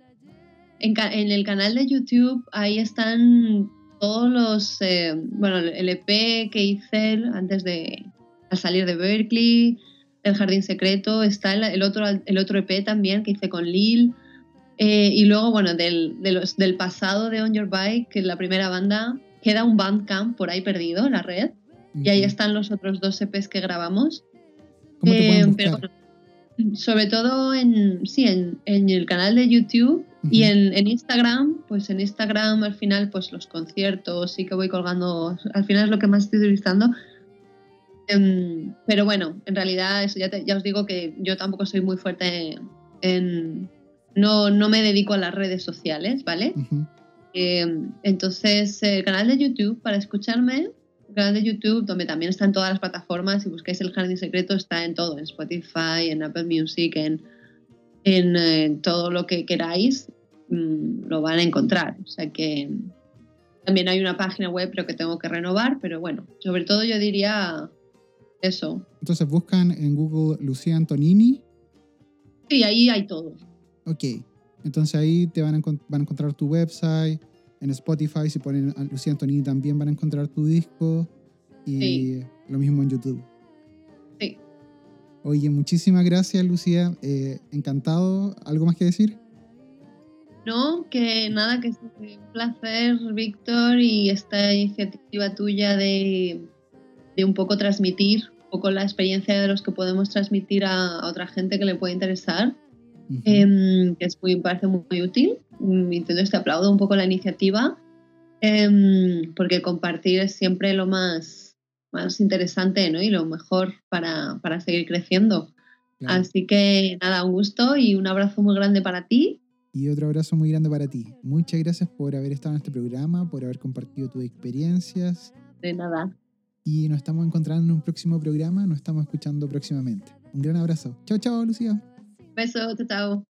[SPEAKER 2] en, el canal de YouTube ahí están todos los, eh, bueno, el EP que hice antes de al salir de Berkeley, El Jardín Secreto, está el, otro, el otro EP también que hice con Lil. Eh, y luego, bueno, del, de los, del pasado de On Your Bike, que es la primera banda, queda un Bandcamp por ahí perdido en la red. Y ahí están los otros dos EPs que grabamos.
[SPEAKER 1] ¿Cómo te eh,
[SPEAKER 2] sobre todo en, sí, en, el canal de YouTube y en, Instagram, pues en Instagram al final pues los conciertos sí que voy colgando, al final es lo que más estoy utilizando. Em, pero bueno, en realidad eso ya, ya os digo que yo tampoco soy muy fuerte en... no, no me dedico a las redes sociales, ¿vale? Em, entonces, el canal de YouTube para escucharme canal de YouTube, donde también está en todas las plataformas. Si buscáis El Jardín Secreto, está en todo, en Spotify, en Apple Music, en, en, todo lo que queráis, mm, lo van a encontrar. O sea que también hay una página web, pero que tengo que renovar, pero bueno, sobre todo yo diría eso.
[SPEAKER 1] Entonces buscan en Google Lucía Antonini.
[SPEAKER 2] Sí, ahí hay todo.
[SPEAKER 1] Ok, entonces ahí te van a, van a encontrar tu website, en Spotify, si ponen a Lucía Antonini también van a encontrar tu disco. Y lo mismo en YouTube.
[SPEAKER 2] Sí.
[SPEAKER 1] Oye, muchísimas gracias, Lucía. Eh, encantado. ¿Algo más que decir?
[SPEAKER 2] No, que nada, que es un placer, Víctor, y esta iniciativa tuya de, de, un poco transmitir un poco la experiencia de los que podemos transmitir a, otra gente que le puede interesar, em, que es muy, parece muy útil. Mm, entonces te aplaudo un poco la iniciativa, em, porque compartir es siempre lo más, más interesante ¿no? y lo mejor para, para seguir creciendo. Así que nada, un gusto y un abrazo muy grande para ti.
[SPEAKER 1] Y otro abrazo muy grande para ti. Muchas gracias por haber estado en este programa, por haber compartido tus experiencias.
[SPEAKER 2] De nada.
[SPEAKER 1] Y nos estamos encontrando en un próximo programa, nos estamos escuchando próximamente. Un gran abrazo. Chao, chao, Lucía.
[SPEAKER 2] Beso, chao.